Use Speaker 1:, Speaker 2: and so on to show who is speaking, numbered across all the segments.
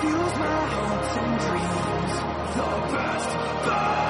Speaker 1: Fuels my hopes and dreams. The best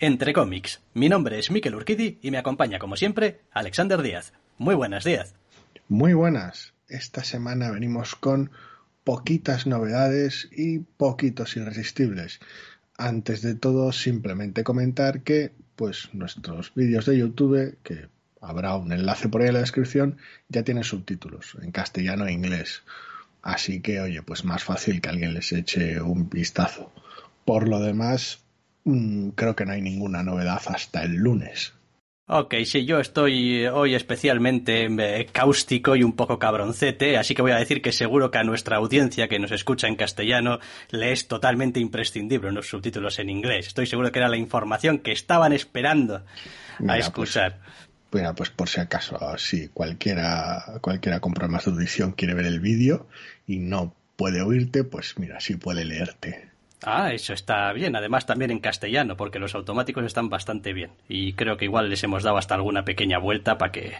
Speaker 2: Entre cómics. Mi nombre es Miquel Urquidi y me acompaña, como siempre, Alexander Díaz. Muy buenas, Díaz.
Speaker 3: Muy buenas. Esta semana venimos con poquitas novedades y poquitos irresistibles. Antes de todo, simplemente comentar que pues nuestros vídeos de YouTube, que habrá un enlace por ahí en la descripción, ya tienen subtítulos en castellano e inglés. Así que, oye, pues más fácil que alguien les eche un vistazo. Por lo demás, creo que no hay ninguna novedad hasta el lunes.
Speaker 2: Ok, sí, yo estoy hoy especialmente eh, cáustico y un poco cabroncete, así que voy a decir que seguro que a nuestra audiencia que nos escucha en castellano le es totalmente imprescindible los subtítulos en inglés. Estoy seguro que era la información que estaban esperando a escuchar.
Speaker 3: Pues, mira, pues por si acaso, si cualquiera, cualquiera con problemas de audición quiere ver el vídeo y no puede oírte, pues mira, sí puede leerte.
Speaker 2: Ah, eso está bien. Además, también en castellano, porque los automáticos están bastante bien. Y creo que igual les hemos dado hasta alguna pequeña vuelta para que,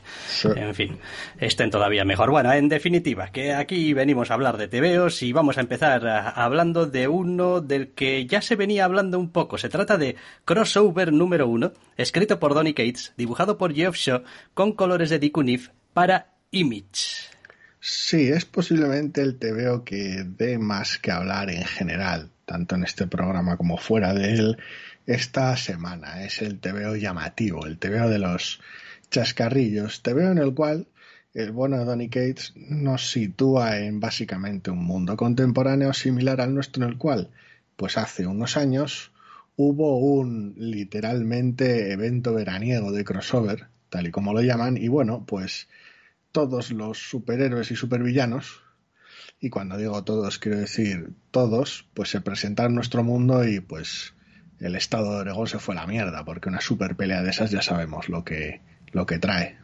Speaker 2: en fin, estén todavía mejor. Bueno, en definitiva, que aquí venimos a hablar de TVOs y vamos a empezar hablando de uno del que ya se venía hablando un poco. Se trata de Crossover número uno, escrito por Donny Cates, dibujado por Geoff Shaw, con colores de Dick Unif para Image.
Speaker 3: Sí, es posiblemente el TVO que dé más que hablar en general tanto en este programa como fuera de él, esta semana. Es el TVO llamativo, el TVO de los chascarrillos, TVO en el cual el bueno de Donny Cates nos sitúa en básicamente un mundo contemporáneo similar al nuestro en el cual, pues hace unos años, hubo un literalmente evento veraniego de crossover, tal y como lo llaman, y bueno, pues todos los superhéroes y supervillanos y cuando digo todos, quiero decir todos, pues se presentaron en nuestro mundo y pues el estado de Oregón se fue a la mierda, porque una super pelea de esas ya sabemos lo que, lo que trae.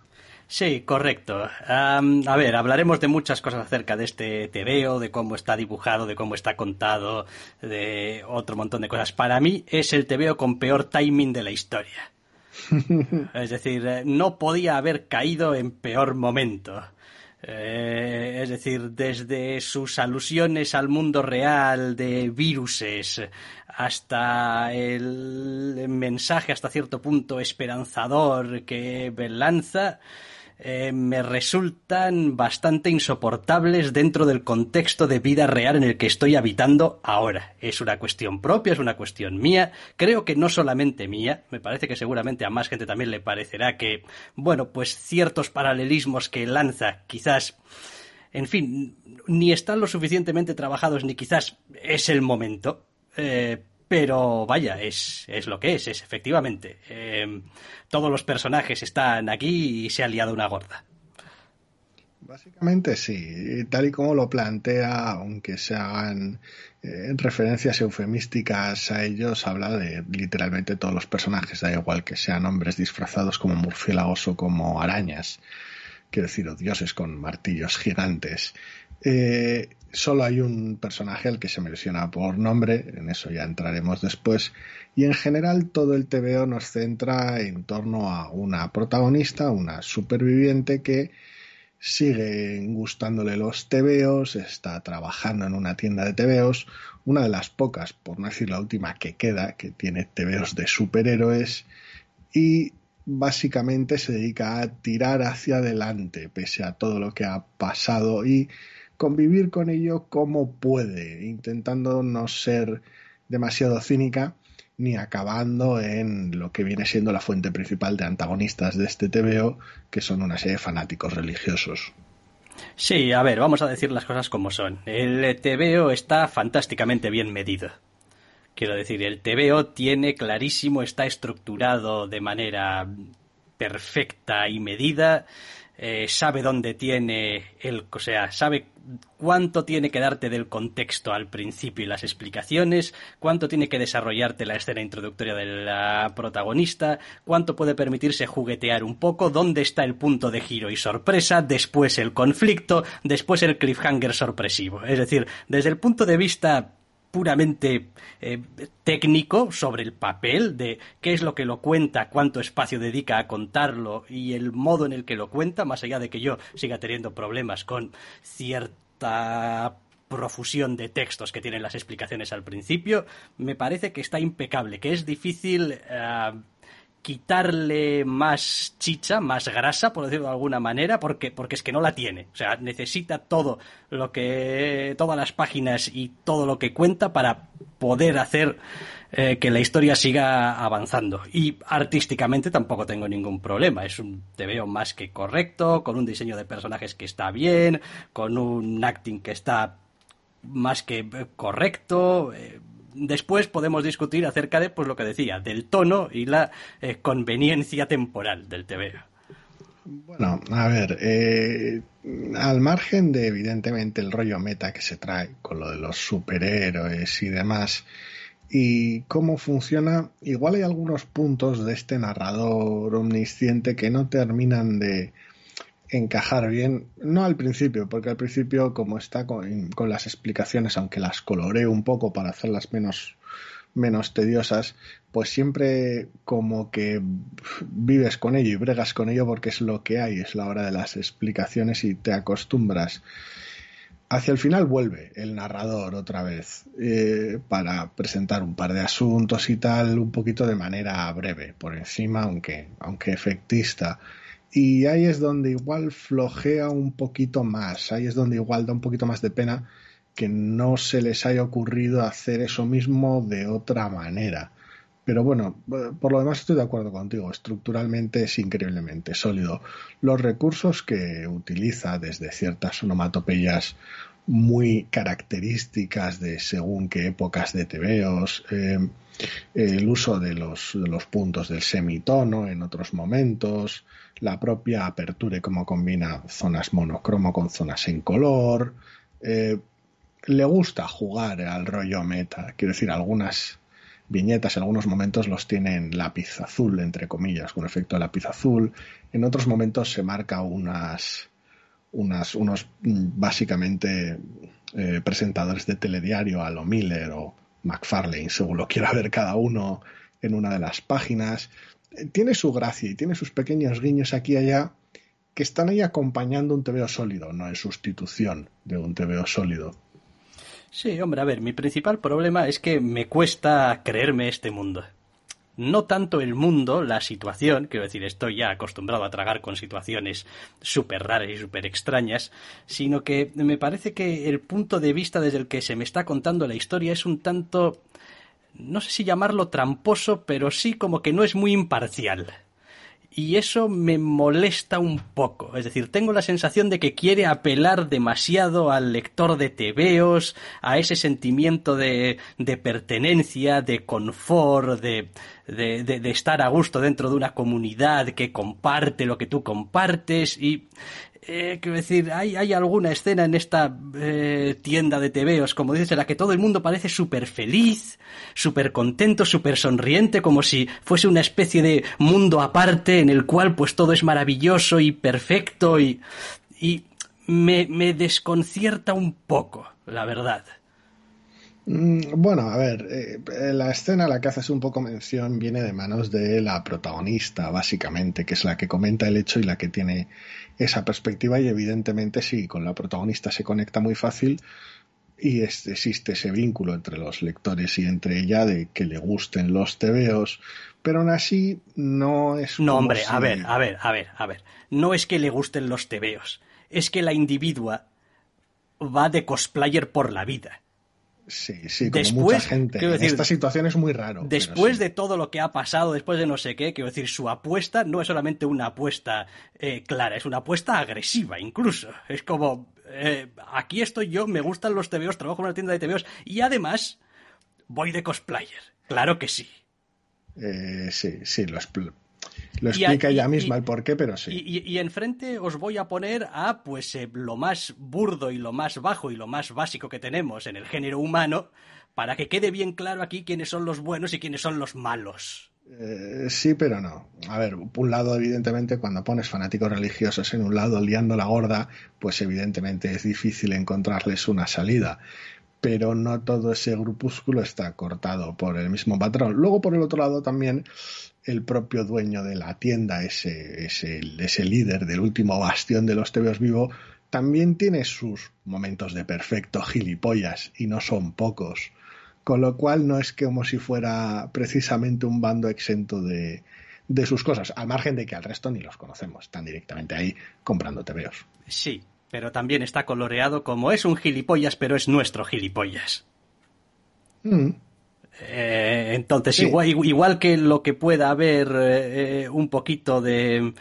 Speaker 2: Sí, correcto. a ver, hablaremos de muchas cosas acerca de este TVO, de cómo está dibujado, de cómo está contado, de otro montón de cosas. Para mí es el TVO con peor timing de la historia. es decir, eh, no podía haber caído en peor momento. Eh, es decir, desde sus alusiones al mundo real de viruses hasta el mensaje hasta cierto punto esperanzador que lanza, eh, me resultan bastante insoportables dentro del contexto de vida real en el que estoy habitando ahora. Es una cuestión propia, es una cuestión mía, creo que no solamente mía, me parece que seguramente a más gente también le parecerá que, bueno, pues ciertos paralelismos que lanza quizás en fin, ni están lo suficientemente trabajados ni quizás es el momento. Eh, pero vaya, es, es lo que es, es efectivamente. Em, todos los personajes están aquí y se ha liado una gorda.
Speaker 3: Básicamente sí, tal y como lo plantea, aunque se hagan eh, referencias eufemísticas a ellos, habla de literalmente todos los personajes, da igual que sean hombres disfrazados como murciélagos o como arañas quiero decir, dioses con martillos gigantes. Eh, solo hay un personaje al que se menciona por nombre, en eso ya entraremos después, y en general todo el TVO nos centra en torno a una protagonista, una superviviente que sigue gustándole los TVOs, está trabajando en una tienda de TVOs, una de las pocas, por no decir la última que queda, que tiene TVOs de superhéroes, y básicamente se dedica a tirar hacia adelante pese a todo lo que ha pasado y convivir con ello como puede, intentando no ser demasiado cínica ni acabando en lo que viene siendo la fuente principal de antagonistas de este TVO, que son una serie de fanáticos religiosos.
Speaker 2: Sí, a ver, vamos a decir las cosas como son. El TVO está fantásticamente bien medido. Quiero decir, el TVO tiene clarísimo, está estructurado de manera perfecta y medida eh, sabe dónde tiene el, o sea, sabe cuánto tiene que darte del contexto al principio y las explicaciones, cuánto tiene que desarrollarte la escena introductoria de la protagonista, cuánto puede permitirse juguetear un poco, dónde está el punto de giro y sorpresa, después el conflicto, después el cliffhanger sorpresivo. Es decir, desde el punto de vista puramente eh, técnico sobre el papel de qué es lo que lo cuenta, cuánto espacio dedica a contarlo y el modo en el que lo cuenta, más allá de que yo siga teniendo problemas con cierta profusión de textos que tienen las explicaciones al principio, me parece que está impecable, que es difícil eh, quitarle más chicha, más grasa, por decirlo de alguna manera, porque, porque es que no la tiene. O sea, necesita todo lo que, todas las páginas y todo lo que cuenta para poder hacer eh, que la historia siga avanzando. Y artísticamente tampoco tengo ningún problema. Es un te veo más que correcto, con un diseño de personajes que está bien, con un acting que está más que correcto. Eh, después podemos discutir acerca de, pues lo que decía, del tono y la eh, conveniencia temporal del TV.
Speaker 3: Bueno, a ver, eh, al margen de evidentemente el rollo meta que se trae con lo de los superhéroes y demás, y cómo funciona, igual hay algunos puntos de este narrador omnisciente que no terminan de, encajar bien, no al principio, porque al principio como está con, las explicaciones, aunque las coloreo un poco para hacerlas menos, menos tediosas, pues siempre como que vives con ello y bregas con ello porque es lo que hay, es la hora de las explicaciones y te acostumbras. Hacia el final vuelve el narrador otra vez eh, para presentar un par de asuntos y tal, un poquito de manera breve, por encima, aunque, aunque efectista y ahí es donde igual flojea un poquito más, ahí es donde igual da un poquito más de pena que no se les haya ocurrido hacer eso mismo de otra manera. Pero bueno, por lo demás estoy de acuerdo contigo, estructuralmente es increíblemente sólido. Los recursos que utiliza desde ciertas onomatopeyas muy características de según qué épocas de tebeos, eh, el uso de los, puntos del semitono en otros momentos, la propia apertura y cómo combina zonas monocromo con zonas en color. Eh, le gusta jugar al rollo meta, quiero decir, algunas viñetas en algunos momentos los tienen lápiz azul, entre comillas, con efecto lápiz azul. En otros momentos se marca unas, unas unos mm, básicamente eh, presentadores de telediario a lo Miller o McFarlane, según lo quiera ver cada uno en una de las páginas tiene su gracia y tiene sus pequeños guiños aquí y allá que están ahí acompañando un TVO sólido, no en sustitución de un TVO sólido.
Speaker 2: Sí, hombre, a ver, mi principal problema es que me cuesta creerme este mundo. No tanto el mundo, la situación, quiero decir, estoy ya acostumbrado a tragar con situaciones súper raras y súper extrañas, sino que me parece que el punto de vista desde el que se me está contando la historia es un tanto no sé si llamarlo tramposo, pero sí como que no es muy imparcial. Y eso me molesta un poco. Es decir, tengo la sensación de que quiere apelar demasiado al lector de tebeos, a ese sentimiento de, de pertenencia, de confort, de, de, de, estar a gusto dentro de una comunidad que comparte lo que tú compartes. Y eh, quiero decir, hay, hay alguna escena en esta eh, tienda de tebeos, como dices, en la que todo el mundo parece súper feliz, súper contento, súper sonriente, como si fuese una especie de mundo aparte en el cual pues todo es maravilloso y perfecto y, y me, me desconcierta un poco, la verdad.
Speaker 3: Mm, Bueno, a ver, eh, la escena a la que haces un poco mención viene de manos de la protagonista, básicamente, que es la que comenta el hecho y la que tiene esa perspectiva y evidentemente sí, con la protagonista se conecta muy fácil y es- existe ese vínculo entre los lectores y entre ella de que le gusten los tebeos, pero aún así no es
Speaker 2: No, hombre,
Speaker 3: si-
Speaker 2: a ver, a ver, a ver, a ver. No es que le gusten los tebeos, es que la individua va de cosplayer por la vida.
Speaker 3: Sí, sí, como
Speaker 2: Después,
Speaker 3: mucha gente. En
Speaker 2: decir,
Speaker 3: esta situación es muy raro.
Speaker 2: Después
Speaker 3: sí.
Speaker 2: de todo lo que ha pasado, después de no sé qué, quiero decir, su apuesta no es solamente una apuesta eh, clara, es una apuesta agresiva incluso. Es como, eh, aquí estoy yo, me gustan los tebeos, trabajo en una tienda de tebeos y además voy de cosplayer. Claro que sí.
Speaker 3: Eh, sí, sí, lo, expl- lo explica
Speaker 2: y-
Speaker 3: ella
Speaker 2: y-
Speaker 3: misma el porqué, pero sí.
Speaker 2: Y, y- y enfrente os voy a poner a pues eh, lo más burdo y lo más bajo y lo más básico que tenemos en el género humano para que quede bien claro aquí quiénes son los buenos y quiénes son los malos.
Speaker 3: Eh, sí, pero no. A ver, por un lado, evidentemente, cuando pones fanáticos religiosos en un lado liando la gorda, pues evidentemente es difícil encontrarles una salida. Pero no todo ese grupúsculo está cortado por el mismo patrón. Luego, por el otro lado, también el propio dueño de la tienda, ese, ese, ese líder del último bastión de los tebeos vivo, también tiene sus momentos de perfecto gilipollas, y no son pocos. Con lo cual no es como si fuera precisamente un bando exento de, de sus cosas, al margen de que al resto ni los conocemos, están directamente ahí comprando tebeos.
Speaker 2: Sí, pero también está coloreado como es un gilipollas, pero es nuestro gilipollas.
Speaker 3: Mm,
Speaker 2: Eh, entonces,
Speaker 3: Sí.
Speaker 2: igual, igual que lo que pueda haber eh, un poquito de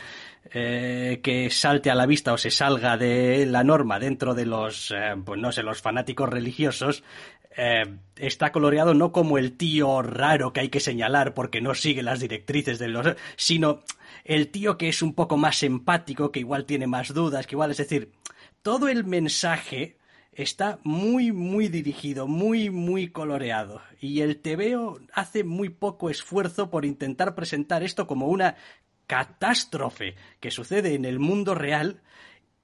Speaker 2: eh, que salte a la vista o se salga de la norma dentro de los, pues no sé, los fanáticos religiosos, está coloreado no como el tío raro que hay que señalar porque no sigue las directrices de los, sino el tío que es un poco más empático, que igual tiene más dudas, que igual, es decir, todo el mensaje está muy, muy dirigido, muy, muy coloreado. Y el TVO hace muy poco esfuerzo por intentar presentar esto como una catástrofe que sucede en el mundo real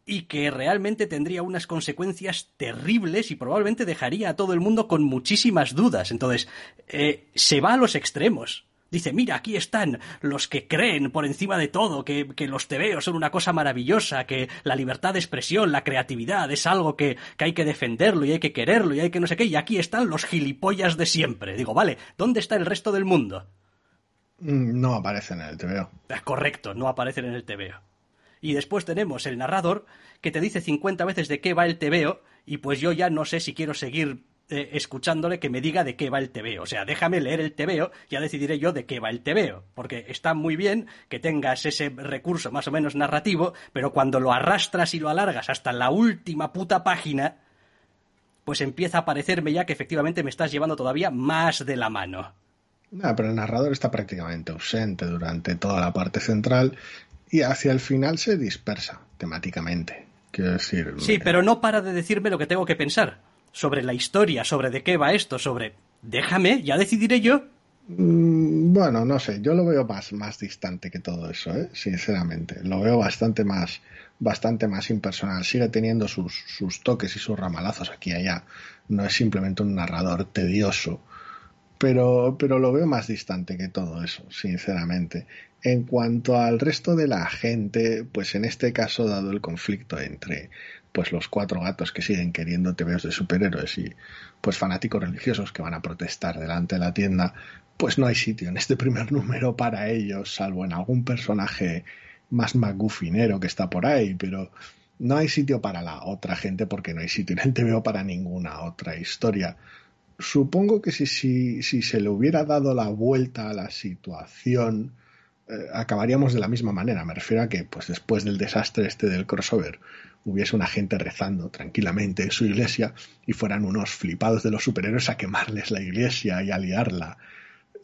Speaker 2: y que realmente tendría unas consecuencias terribles y probablemente dejaría a todo el mundo con muchísimas dudas. Entonces, eh, se va a los extremos. Dice, mira, aquí están los que creen por encima de todo que, que los tebeos son una cosa maravillosa, que la libertad de expresión, la creatividad es algo que, que hay que defenderlo y hay que quererlo y hay que no sé qué, y aquí están los gilipollas de siempre. Digo, vale, ¿dónde está el resto del mundo?
Speaker 3: mm, No aparece en el.
Speaker 2: Ah, Correcto, no aparecen en el TVO. Y después tenemos el narrador que te dice 50 veces de qué va el TVO y pues yo ya no sé si quiero seguir eh, escuchándole que me diga de qué va el TVO. O sea, déjame leer el TVO, ya decidiré yo de qué va el TVO. Porque está muy bien que tengas ese recurso más o menos narrativo, pero cuando lo arrastras y lo alargas hasta la última puta página, pues empieza a parecerme ya que efectivamente me estás llevando todavía más de la mano.
Speaker 3: Nada, pero el narrador está prácticamente ausente durante toda la parte central y hacia el final se dispersa temáticamente. Quiero decir.
Speaker 2: Sí, pero no para de decirme lo que tengo que pensar. Sobre la historia, sobre de qué va esto, sobre... Déjame, ya decidiré yo.
Speaker 3: Mm, Bueno, no sé, yo lo veo más, más distante que todo eso, ¿eh? sinceramente. Lo veo bastante más, bastante más impersonal. Sigue teniendo sus, sus toques y sus ramalazos aquí y allá. No es simplemente un narrador tedioso. Pero, pero lo veo más distante que todo eso, sinceramente. En cuanto al resto de la gente, pues en este caso, dado el conflicto entre pues los cuatro gatos que siguen queriendo tebeos de superhéroes y pues fanáticos religiosos que van a protestar delante de la tienda, pues no hay sitio en este primer número para ellos, salvo en algún personaje más magufinero que está por ahí, pero no hay sitio para la otra gente porque no hay sitio en el TVO para ninguna otra historia. Supongo que si, si, si se le hubiera dado la vuelta a la situación, acabaríamos de la misma manera. Me refiero a que, pues después del desastre este del crossover, hubiese una gente rezando tranquilamente en su iglesia y fueran unos flipados de los superhéroes a quemarles la iglesia y a liarla.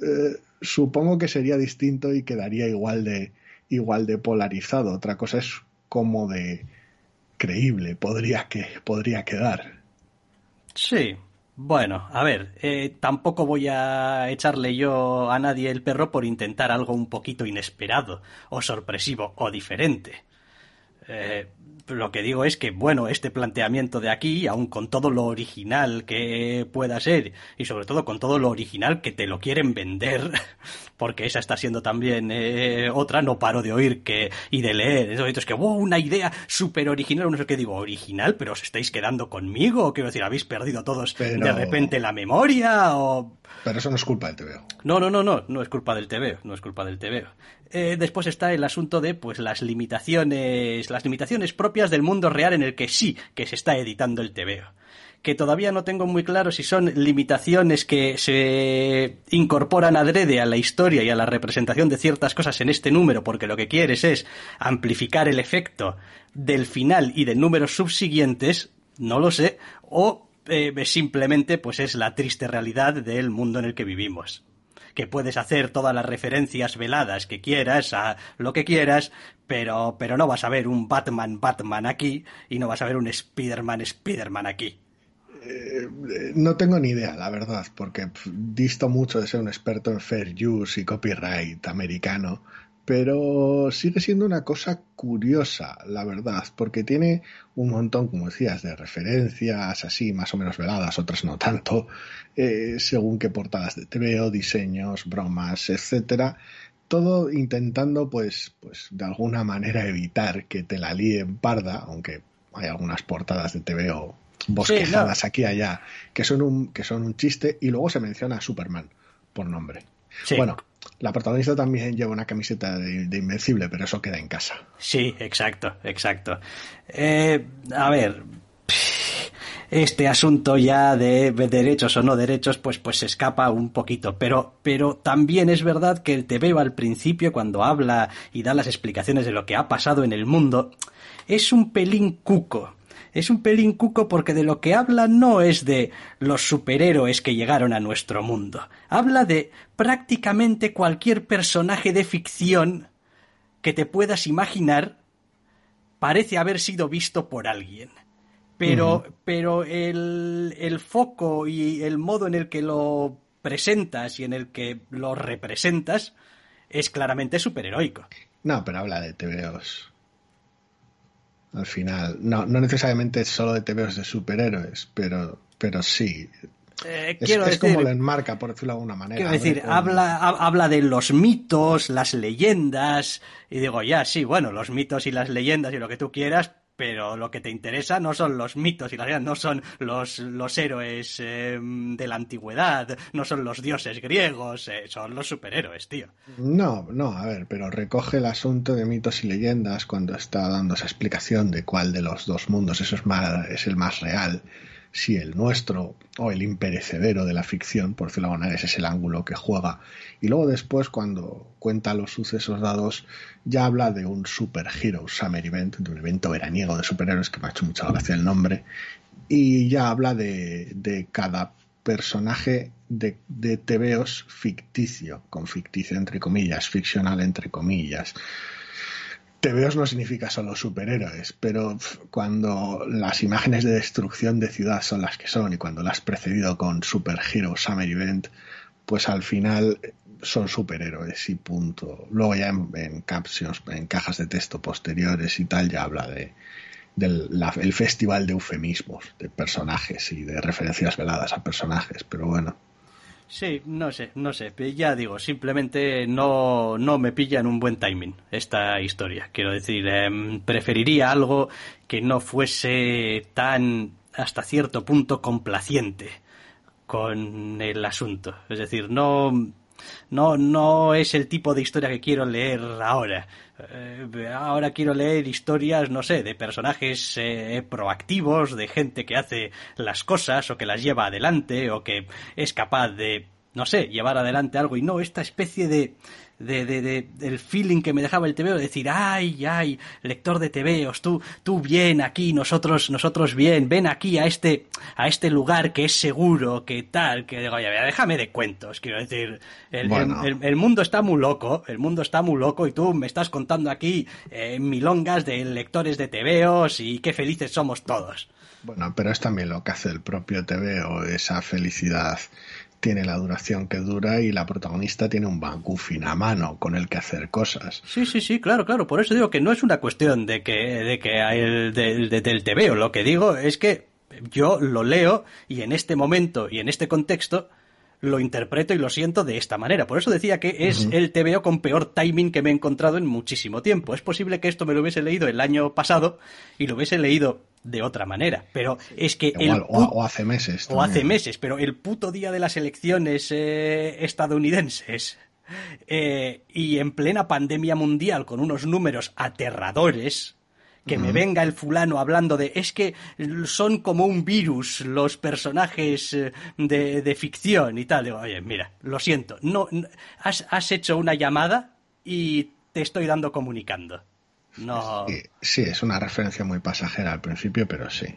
Speaker 3: Eh, supongo que sería distinto y quedaría igual de, igual de polarizado. Otra cosa es cómo de, creíble podría, que, podría quedar.
Speaker 2: Sí, bueno, a ver, eh, tampoco voy a echarle yo a nadie el perro por intentar algo un poquito inesperado, o sorpresivo, o diferente. Eh, lo que digo es que, bueno, este planteamiento de aquí, aun con todo lo original que pueda ser, y sobre todo con todo lo original que te lo quieren vender, porque esa está siendo también eh, otra, no paro de oír que y de leer, es que, wow, una idea súper original, no sé qué digo, original, pero os estáis quedando conmigo, quiero decir, habéis perdido todos de repente la memoria, o...
Speaker 3: Pero eso no es culpa del TVO.
Speaker 2: No, no, no, no, no es culpa del TVO, no es culpa del TVO. Eh, después está el asunto de pues las limitaciones, las limitaciones propias del mundo real en el que sí que se está editando el TVO. Que todavía no tengo muy claro si son limitaciones que se incorporan adrede a la historia y a la representación de ciertas cosas en este número, porque lo que quieres es amplificar el efecto del final y de números subsiguientes, no lo sé, o eh, simplemente pues es la triste realidad del mundo en el que vivimos que puedes hacer todas las referencias veladas que quieras a lo que quieras, pero, pero no vas a ver un Batman Batman aquí y no vas a ver un Spider-Man Spider-Man aquí.
Speaker 3: Eh, no tengo ni idea, la verdad, porque disto mucho de ser un experto en fair use y copyright americano, pero sigue siendo una cosa curiosa, la verdad, porque tiene un montón, como decías, de referencias así, más o menos veladas, otras no tanto, eh, según qué portadas de TVO, diseños, bromas, etcétera. Todo intentando, pues, pues, de alguna manera evitar que te la líen parda, aunque hay algunas portadas de TVO bosquejadas aquí y allá que son un que son un chiste y luego se menciona a Superman por nombre. Bueno, la protagonista también lleva una camiseta de, Invencible, pero eso queda en casa.
Speaker 2: Sí, exacto, exacto. Eh, a ver, este asunto ya de derechos o no derechos, pues, pues se escapa un poquito. Pero, pero también es verdad que el veo al principio, cuando habla y da las explicaciones de lo que ha pasado en el mundo, es un pelín cuco es un pelín cuco porque de lo que habla no es de los superhéroes que llegaron a nuestro mundo. Habla de prácticamente cualquier personaje de ficción que te puedas imaginar parece haber sido visto por alguien. Pero, pero el, el foco y el modo en el que lo presentas y en el que lo representas es claramente superheroico.
Speaker 3: No, pero habla de TVOs al final. No, no necesariamente solo de TVOs de superhéroes, pero, pero sí.
Speaker 2: Eh, es,
Speaker 3: como lo enmarca, por decirlo de alguna manera.
Speaker 2: Quiero decir, habla, habla de los mitos, las leyendas, y digo, ya, sí, bueno, los mitos y las leyendas y lo que tú quieras, pero lo que te interesa no son los mitos y las no son los, los héroes em, de la antigüedad, no son los dioses griegos, eh, son los superhéroes, tío.
Speaker 3: No, no, a ver, pero recoge el asunto de mitos y leyendas cuando está dando esa explicación de cuál de los dos mundos eso es, más, es el más real si el nuestro o el imperecedero de la ficción, por decirlo de ese es el ángulo que juega. Y luego después, cuando cuenta los sucesos dados, ya habla de un Super Hero Summer Event, de un evento veraniego de superhéroes, que me ha hecho mucha gracia el nombre, y ya habla de, de cada personaje de, de TVOs ficticio, con ficticio entre comillas, ficcional entre comillas. TVOs no significa solo superhéroes, pero cuando las imágenes de destrucción de ciudad son las que son y cuando las has precedido con Super Hero Summer Event, pues al final son superhéroes y punto. Luego ya en, captions, en cajas de texto posteriores y tal, ya habla de del el festival de eufemismos, de personajes y de referencias veladas a personajes, pero bueno.
Speaker 2: Sí, no sé, no sé. Ya digo, simplemente no, no me pilla en un buen timing esta historia. Quiero decir, em, preferiría algo que no fuese tan hasta cierto punto complaciente con el asunto. Es decir, no, no, no es el tipo de historia que quiero leer ahora. Eh, ahora quiero leer historias, no sé, de personajes eh, proactivos, de gente que hace las cosas o que las lleva adelante o que es capaz de no sé, llevar adelante algo. Y no esta especie de, de, de, de del feeling que me dejaba el TVO, de decir, ay, ay, lector de TVOs, tú, tú bien aquí, nosotros, nosotros bien, ven aquí a este, a este lugar que es seguro, que tal, que digo, oye, déjame de cuentos, quiero decir, el,
Speaker 3: Bueno.
Speaker 2: el, el- el mundo está muy loco, el mundo está muy loco y tú me estás contando aquí eh, milongas de lectores de TVOs y qué felices somos todos.
Speaker 3: Bueno, pero es también lo que hace el propio TVO, esa felicidad tiene la duración que dura y la protagonista tiene un MacGuffin a mano con el que hacer cosas.
Speaker 2: Sí, sí, sí, claro, claro. Por eso digo que no es una cuestión de que, de que el, del- de- del TVO. Lo que digo es que yo lo leo y en este momento y en este contexto lo interpreto y lo siento de esta manera. Por eso decía que es el TVO con peor timing que me he encontrado en muchísimo tiempo. Es posible que esto me lo hubiese leído el año pasado y lo hubiese leído de otra manera. Pero es que el
Speaker 3: o, hace meses.
Speaker 2: o hace meses, pero el puto día de las elecciones eh, estadounidenses eh, y en plena pandemia mundial con unos números aterradores, que me venga el fulano hablando de es que son como un virus los personajes eh, de, de ficción y tal. Digo, oye, mira, lo siento, no, no- has, has hecho una llamada y te estoy dando comunicando. No,
Speaker 3: Sí, sí, es una referencia muy pasajera al principio, pero sí.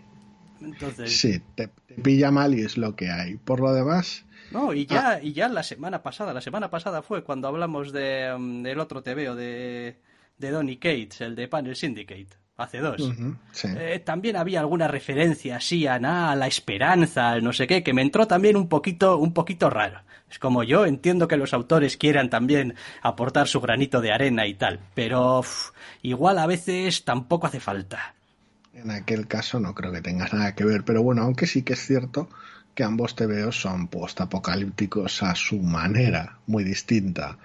Speaker 2: entonces...
Speaker 3: Sí, te, te pilla mal y es lo que hay. Por lo demás,
Speaker 2: No, y ya, y ya la semana pasada, la semana pasada fue cuando hablamos de, mm, del otro TVO de, de Donny Cates, el de Panel Syndicate, hace dos.
Speaker 3: sí.
Speaker 2: Eh, también había alguna referencia así a, na, a la esperanza, al no sé qué, que me entró también un poquito, un poquito raro. Es como yo entiendo que los autores quieran también aportar su granito de arena y tal, pero igual a veces tampoco hace falta.
Speaker 3: En aquel caso no creo que tenga nada que ver, pero bueno, aunque sí que es cierto que ambos TVOs son postapocalípticos a su manera, muy distinta.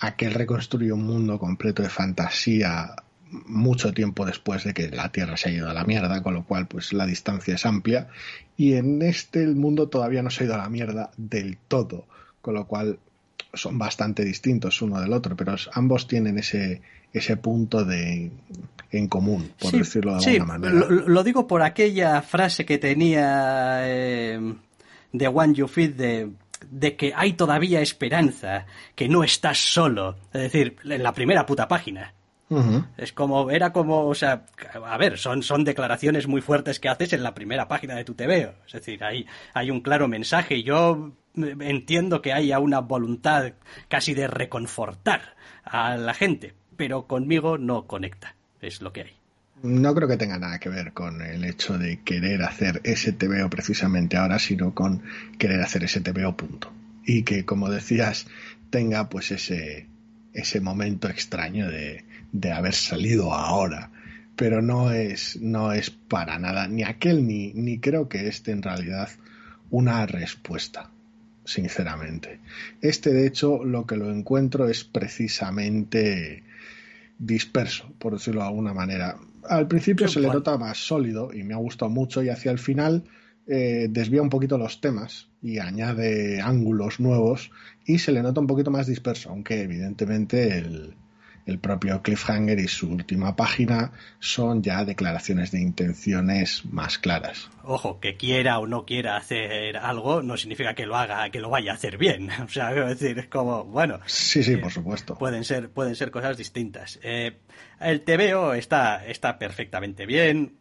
Speaker 3: Aquel reconstruye un mundo completo de fantasía mucho tiempo después de que la Tierra se ha ido a la mierda, con lo cual pues la distancia es amplia y en este el mundo todavía no se ha ido a la mierda del todo, con lo cual son bastante distintos uno del otro, pero ambos tienen ese ese punto de en común, por
Speaker 2: Sí,
Speaker 3: decirlo de
Speaker 2: sí,
Speaker 3: alguna manera.
Speaker 2: Lo, lo digo por aquella frase que tenía eh, de One You Feed de, de que hay todavía esperanza, que no estás solo. Es decir, en la primera puta página. Es como, era como, o sea, a ver, son, son declaraciones muy fuertes que haces en la primera página de tu TVO. Es decir, hay, hay un claro mensaje yo eh, entiendo que haya una voluntad casi de reconfortar a la gente, pero conmigo no conecta. Es lo que hay.
Speaker 3: No creo que tenga nada que ver con el hecho de querer hacer ese TVO precisamente ahora, sino con querer hacer ese TVO punto. Y que, como decías, tenga pues ese, ese momento extraño de, de haber salido ahora. Pero no es, no es para nada, ni aquel ni, ni creo que este en realidad una respuesta, sinceramente. Este, de hecho, lo que lo encuentro es precisamente disperso, por decirlo de alguna manera. Al principio se le nota más sólido y me ha gustado mucho y hacia el final eh, desvía un poquito los temas y añade ángulos nuevos y se le nota un poquito más disperso, aunque evidentemente el, el propio cliffhanger y su última página son ya declaraciones de intenciones más claras.
Speaker 2: Ojo, que quiera o no quiera hacer algo no significa que lo haga, que lo vaya a hacer bien. O sea, quiero decir, es como, bueno,
Speaker 3: Sí, sí,
Speaker 2: Eh,
Speaker 3: por supuesto.
Speaker 2: pueden ser, pueden ser cosas distintas. Eh, el TVO está, está perfectamente bien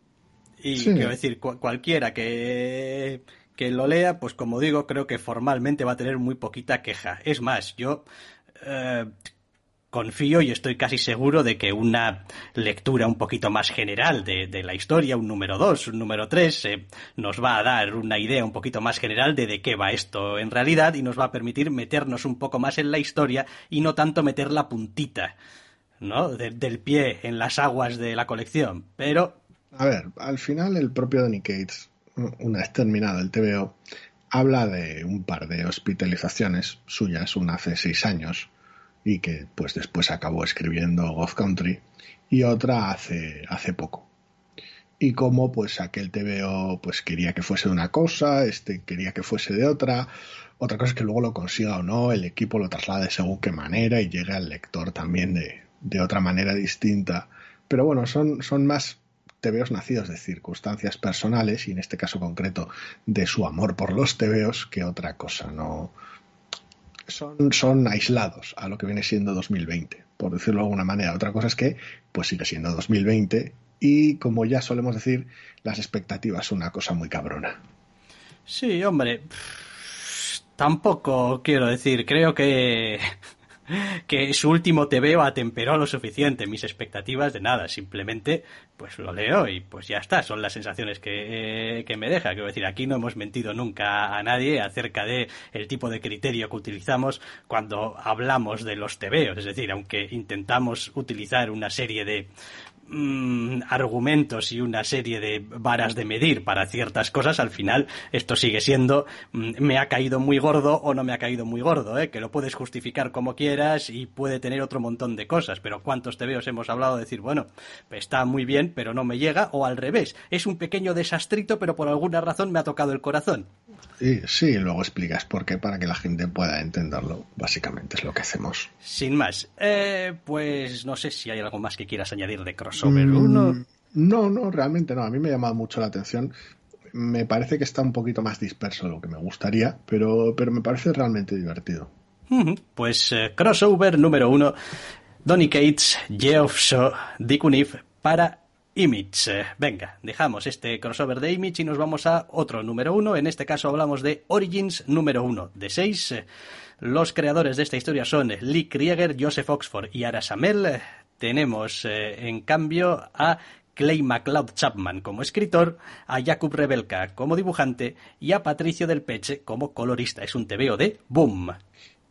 Speaker 2: y
Speaker 3: Sí.
Speaker 2: quiero decir, cu- cualquiera que, que lo lea, pues como digo, creo que formalmente va a tener muy poquita queja. Es más, yo eh, confío y estoy casi seguro de que una lectura un poquito más general de, la historia, un número 2, un número 3, nos va a dar una idea un poquito más general de de qué va esto en realidad y nos va a permitir meternos un poco más en la historia y no tanto meter la puntita, ¿no? De- del pie en las aguas de la colección. Pero,
Speaker 3: A ver, al final el propio Donny Cates, una vez terminado el TVO, habla de un par de hospitalizaciones suyas, una hace seis años, y que pues después acabó escribiendo Ghost Country, y otra hace, hace poco. Y como pues aquel TVO pues quería que fuese de una cosa, este quería que fuese de otra, otra cosa es que luego lo consiga o no, el equipo lo traslade según qué manera y llega al lector también de, de otra manera distinta. Pero bueno, son, son más tebeos nacidos de circunstancias personales y en este caso concreto de su amor por los tebeos que otra cosa. No, son, son aislados a lo que viene siendo 2020, por decirlo de alguna manera. Otra cosa es que pues sigue siendo 2020 y como ya solemos decir, las expectativas son una cosa muy cabrona.
Speaker 2: Sí, hombre, tampoco quiero decir, creo que que su último TVO atemperó lo suficiente. Mis expectativas de nada, simplemente pues lo leo y pues ya está, son las sensaciones que, que, me deja. Quiero decir, aquí no hemos mentido nunca a nadie acerca de el tipo de criterio que utilizamos cuando hablamos de los TVOs, es decir, aunque intentamos utilizar una serie de Mm, argumentos y una serie de varas de medir para ciertas cosas, al final esto sigue siendo mm, me ha caído muy gordo o no me ha caído muy gordo, ¿eh? que lo puedes justificar como quieras y puede tener otro montón de cosas, pero ¿cuántos tebeos hemos hablado de decir, bueno, está muy bien, pero no me llega, o al revés, es un pequeño desastrito, pero por alguna razón me ha tocado el corazón?
Speaker 3: Sí, sí, luego explicas por qué para que la gente pueda entenderlo. Básicamente es lo que hacemos.
Speaker 2: Sin más, eh, pues no sé si hay algo más que quieras añadir de crossover 1. Mm,
Speaker 3: no, no, realmente no. A mí me ha llamado mucho la atención. Me parece que está un poquito más disperso de lo que me gustaría, pero, pero me parece realmente divertido.
Speaker 2: Pues eh, crossover número uno. Donny Cates, Geoff Shaw, Dick Unif para Image. Venga, dejamos este crossover de Image y nos vamos a otro número uno. En este caso hablamos de Origins número uno de seis. Los creadores de esta historia son Lee Krieger, Joseph Oxford y Ara Samel. Tenemos, eh, en cambio, a Clay MacLeod Chapman como escritor, a Jakub Rebelka como dibujante y a Patricio Del Peche como colorista. Es un TVO de Boom.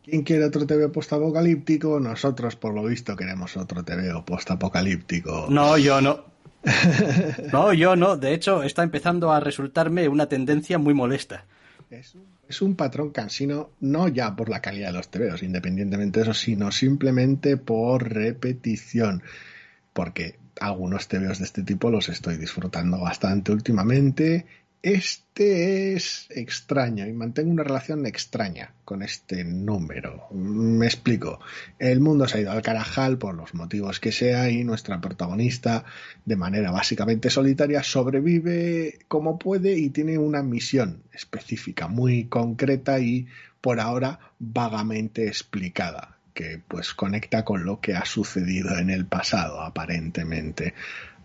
Speaker 3: ¿Quién quiere otro TV postapocalíptico? Nosotros, por lo visto, queremos otro TV postapocalíptico.
Speaker 2: No, yo no. No, yo no. De hecho, está empezando a resultarme una tendencia muy molesta.
Speaker 3: Es un, patrón cansino, no ya por la calidad de los tebeos, independientemente de eso, sino simplemente por repetición. Porque algunos tebeos de este tipo los estoy disfrutando bastante últimamente este es extraño y mantengo una relación extraña con este número. Me explico. El mundo se ha ido al carajal por los motivos que sea y nuestra protagonista, de manera básicamente solitaria, sobrevive como puede y tiene una misión específica, muy concreta y por ahora vagamente explicada, que pues conecta con lo que ha sucedido en el pasado, aparentemente.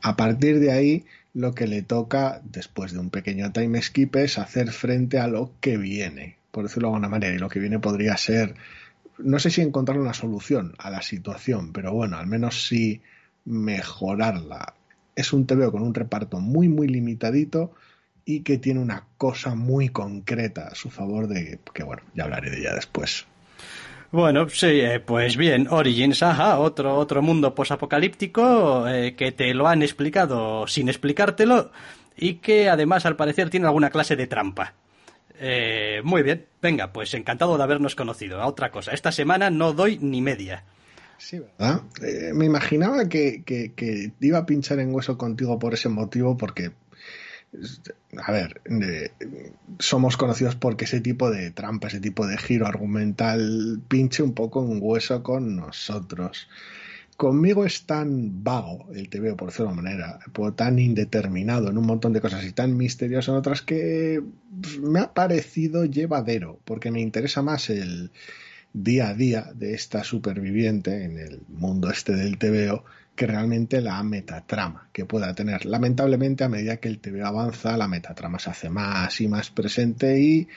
Speaker 3: A partir de ahí, lo que le toca, después de un pequeño time skip, es hacer frente a lo que viene, por decirlo de alguna manera, y lo que viene podría ser, no sé si encontrar una solución a la situación, pero bueno, al menos sí mejorarla. Es un TVO con un reparto muy, muy limitadito y que tiene una cosa muy concreta a su favor de que, bueno, ya hablaré de ella después.
Speaker 2: Bueno, sí, eh, pues bien, Origins, ajá, otro, otro mundo posapocalíptico eh, que te lo han explicado sin explicártelo y que además al parecer tiene alguna clase de trampa. Eh, muy bien, venga, pues encantado de habernos conocido. A otra cosa, esta semana no doy ni media.
Speaker 3: Sí, ¿verdad? me imaginaba que, que, iba a pinchar en hueso contigo por ese motivo, porque a ver, somos conocidos porque ese tipo de trampa, ese tipo de giro argumental pinche un poco un hueso con nosotros. Conmigo es tan vago el veo por de manera, tan indeterminado en un montón de cosas y tan misterioso en otras que pues, me ha parecido llevadero, porque me interesa más el día a día de esta superviviente en el mundo este del TVO que realmente la metatrama que pueda tener. Lamentablemente, a medida que el TV avanza, la metatrama se hace más y más presente y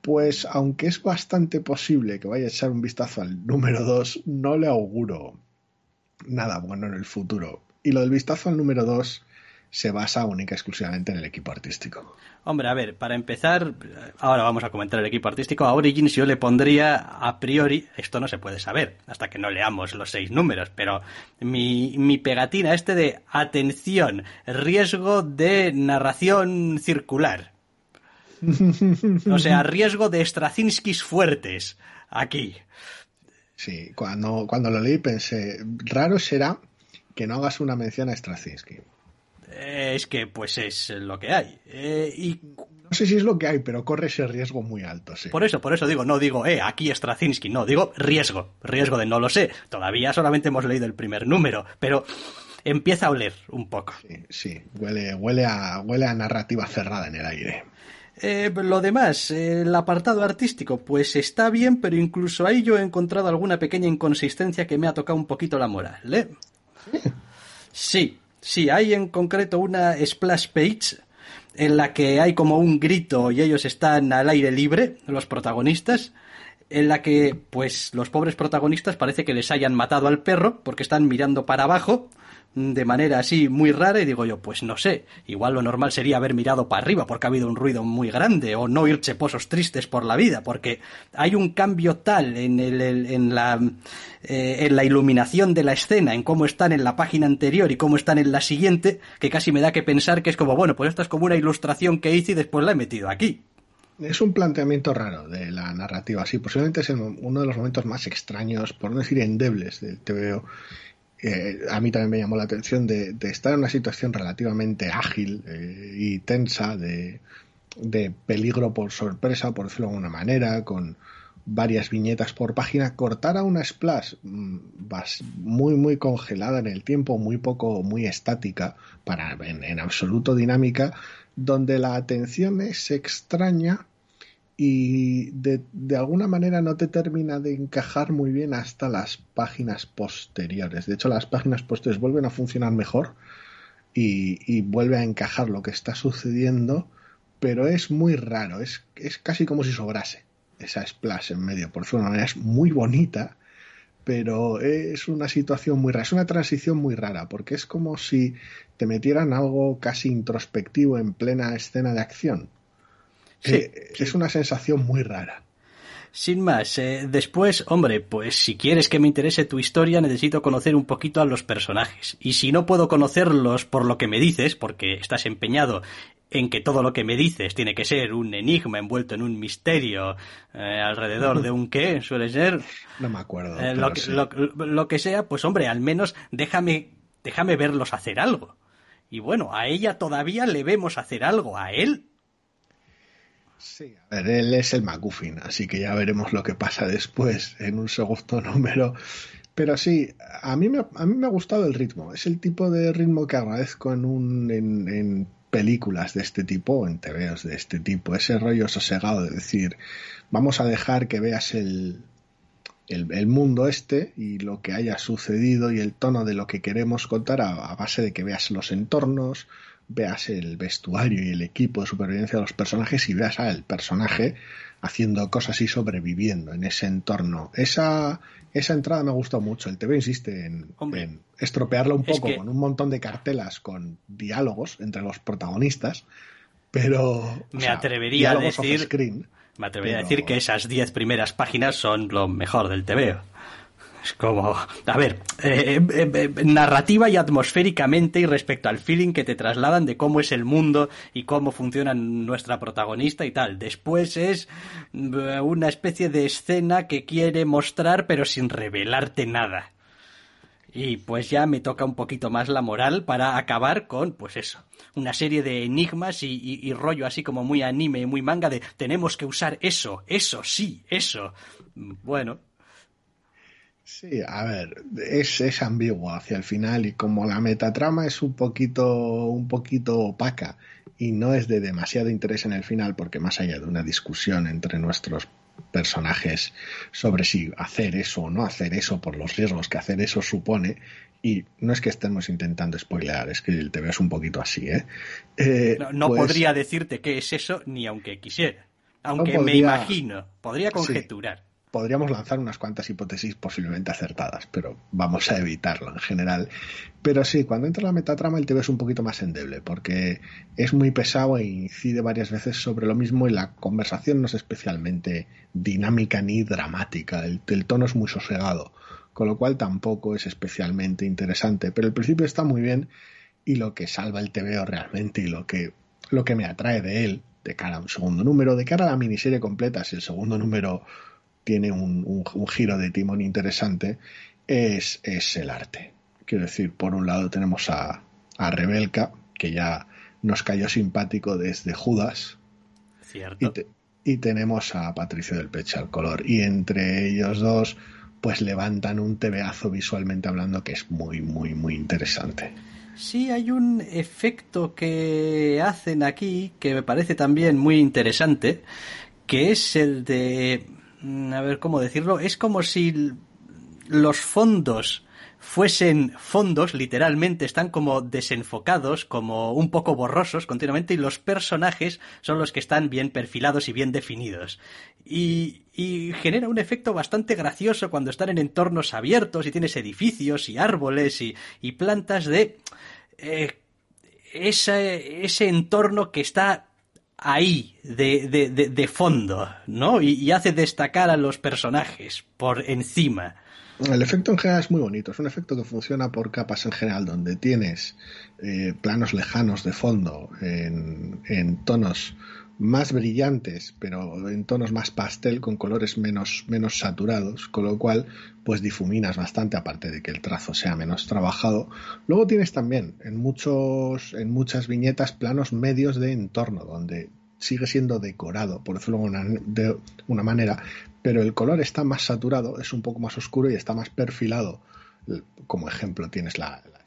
Speaker 3: pues aunque es bastante posible que vaya a echar un vistazo al número 2, no le auguro nada bueno en el futuro. Y lo del vistazo al número 2 se basa única y exclusivamente en el equipo artístico.
Speaker 2: Hombre, a ver, para empezar, ahora vamos a comentar el equipo artístico. A Origins yo le pondría a priori, esto no se puede saber hasta que no leamos los seis números, pero mi, mi pegatina este de atención, riesgo de narración circular. O sea, riesgo de Straczynskis fuertes aquí.
Speaker 3: Sí, cuando, cuando lo leí pensé, raro será que no hagas una mención a Straczynski.
Speaker 2: Eh, es que pues es lo que hay. Eh, y
Speaker 3: no sé si es lo que hay, pero corre ese riesgo muy alto, sí.
Speaker 2: Por eso, por eso digo, no digo, eh, aquí Straczynski, no, digo riesgo, riesgo de no lo sé. Todavía solamente hemos leído el primer número, pero empieza a oler un poco.
Speaker 3: Sí, sí, huele, huele, a, huele a narrativa cerrada en el aire.
Speaker 2: Eh, lo demás, eh, el apartado artístico, pues está bien, pero incluso ahí yo he encontrado alguna pequeña inconsistencia que me ha tocado un poquito la moral. ¿eh? Sí, sí, hay en concreto una splash page en la que hay como un grito y ellos están al aire libre, los protagonistas, en la que pues los pobres protagonistas parece que les hayan matado al perro porque están mirando para abajo de manera así muy rara y digo yo, pues no sé, igual lo normal sería haber mirado para arriba porque ha habido un ruido muy grande o no ir cheposos tristes por la vida porque hay un cambio tal en, el, en, la, eh, en la iluminación de la escena, en cómo están en la página anterior y cómo están en la siguiente, que casi me da que pensar que es como, bueno, pues esto es como una ilustración que hice y después la he metido aquí.
Speaker 3: Es un planteamiento raro de la narrativa, sí, posiblemente es uno de los momentos más extraños, por no decir endebles, del TVO eh, a mí también me llamó la atención de, estar en una situación relativamente ágil eh, y tensa, de, peligro por sorpresa, por decirlo de alguna manera, con varias viñetas por página, cortar a una splash mm, muy muy congelada en el tiempo, muy poco, muy estática, para en absoluto dinámica, donde la atención es extraña y de, alguna manera no te termina de encajar muy bien hasta las páginas posteriores. De hecho, las páginas posteriores vuelven a funcionar mejor y, vuelve a encajar lo que está sucediendo, pero es muy raro, es, es casi como si sobrase esa splash en medio. Por una manera es muy bonita, pero es una situación muy rara, es una transición muy rara, porque es como si te metieran algo casi introspectivo en plena escena de acción Sí, es una sensación muy rara.
Speaker 2: Sin más, eh, después, hombre, pues si quieres que me interese tu historia, necesito conocer un poquito a los personajes. Y si no puedo conocerlos por lo que me dices, porque estás empeñado en que todo lo que me dices tiene que ser un enigma envuelto en un misterio eh, alrededor de un qué, suele ser.
Speaker 3: No me acuerdo.
Speaker 2: Eh, lo, que, lo, que sea, pues hombre, al menos déjame, déjame verlos hacer algo. Y bueno, a ella todavía le vemos hacer algo, a él
Speaker 3: Sí, a ver, él es el McGuffin, así que ya veremos lo que pasa después en un segundo número. Pero sí, a mí me, a mí me ha gustado el ritmo. Es el tipo de ritmo que agradezco en, un, en, películas de este tipo, en TVOs de este tipo. Ese rollo sosegado de decir, vamos a dejar que veas el, el, el, mundo este y lo que haya sucedido y el tono de lo que queremos contar a base de que veas los entornos, veas el vestuario y el equipo de supervivencia de los personajes y veas al personaje haciendo cosas y sobreviviendo en ese entorno. Esa, esa entrada me gustó mucho. El TV insiste en, en estropearlo un poco con un montón de cartelas con diálogos entre los protagonistas, pero...
Speaker 2: Me atrevería a decir... me atrevería a decir que esas diez primeras páginas son lo mejor del TVO. Es como, a ver, eh, eh, eh, narrativa y atmosféricamente y respecto al feeling que te trasladan de cómo es el mundo y cómo funciona nuestra protagonista y tal. Después es una especie de escena que quiere mostrar pero sin revelarte nada. Y pues ya me toca un poquito más la moral para acabar con, pues eso, una serie de enigmas y, y rollo así como muy anime, muy manga de tenemos que usar eso, eso, sí, eso. Bueno,
Speaker 3: Sí, a ver, es, es ambiguo hacia el final y como la metatrama es un poquito, un poquito opaca y no es de demasiado interés en el final porque más allá de una discusión entre nuestros personajes sobre si hacer eso o no hacer eso por los riesgos que hacer eso supone y no es que estemos intentando spoilear, es que el TV es un poquito así, ¿eh?
Speaker 2: eh no, pues podría decirte qué es eso ni aunque quisiera, aunque me imagino, podría conjeturar
Speaker 3: podríamos lanzar unas cuantas hipótesis posiblemente acertadas, pero vamos a evitarlo en general. Pero sí, cuando entra la metatrama el TV es un poquito más endeble, porque es muy pesado e incide varias veces sobre lo mismo y la conversación no es especialmente dinámica ni dramática, el, tono es muy sosegado, con lo cual tampoco es especialmente interesante, pero el principio está muy bien y lo que salva el TVO realmente y lo que, lo que me atrae de él, de cara a un segundo número, de cara a la miniserie completa, si el segundo número tiene un, giro de timón interesante, es, es, el arte. Quiero decir, por un lado tenemos a, a Rebelka, que ya nos cayó simpático desde Judas.
Speaker 2: Cierto.
Speaker 3: Y, tenemos a Patricio del Pecho al color. Y entre ellos dos, pues levantan un tebeazo visualmente hablando que es muy, muy, muy interesante.
Speaker 2: Sí, hay un efecto que hacen aquí que me parece también muy interesante, que es el de... mm, A ver, ¿cómo decirlo? Es como si los fondos fuesen fondos, literalmente, están como desenfocados, como un poco borrosos continuamente, y los personajes son los que están bien perfilados y bien definidos. Y, y genera un efecto bastante gracioso cuando están en entornos abiertos y tienes edificios y árboles y, y plantas de eh, ese, ese entorno que está ahí, de, de, de, de fondo, ¿no? Y, hace destacar a los personajes por encima.
Speaker 3: El efecto en general es muy bonito, es un efecto que funciona por capas en general, donde tienes eh, planos lejanos de fondo en, en, tonos más brillantes, pero en tonos más pastel, con colores menos, menos saturados, con lo cual pues difuminas bastante, aparte de que el trazo sea menos trabajado. Luego tienes también en, muchos, en muchas viñetas planos medios de entorno, donde sigue siendo decorado, por decirlo de una, de una manera, pero el color está más saturado, es un poco más oscuro y está más perfilado. Como ejemplo tienes la, la,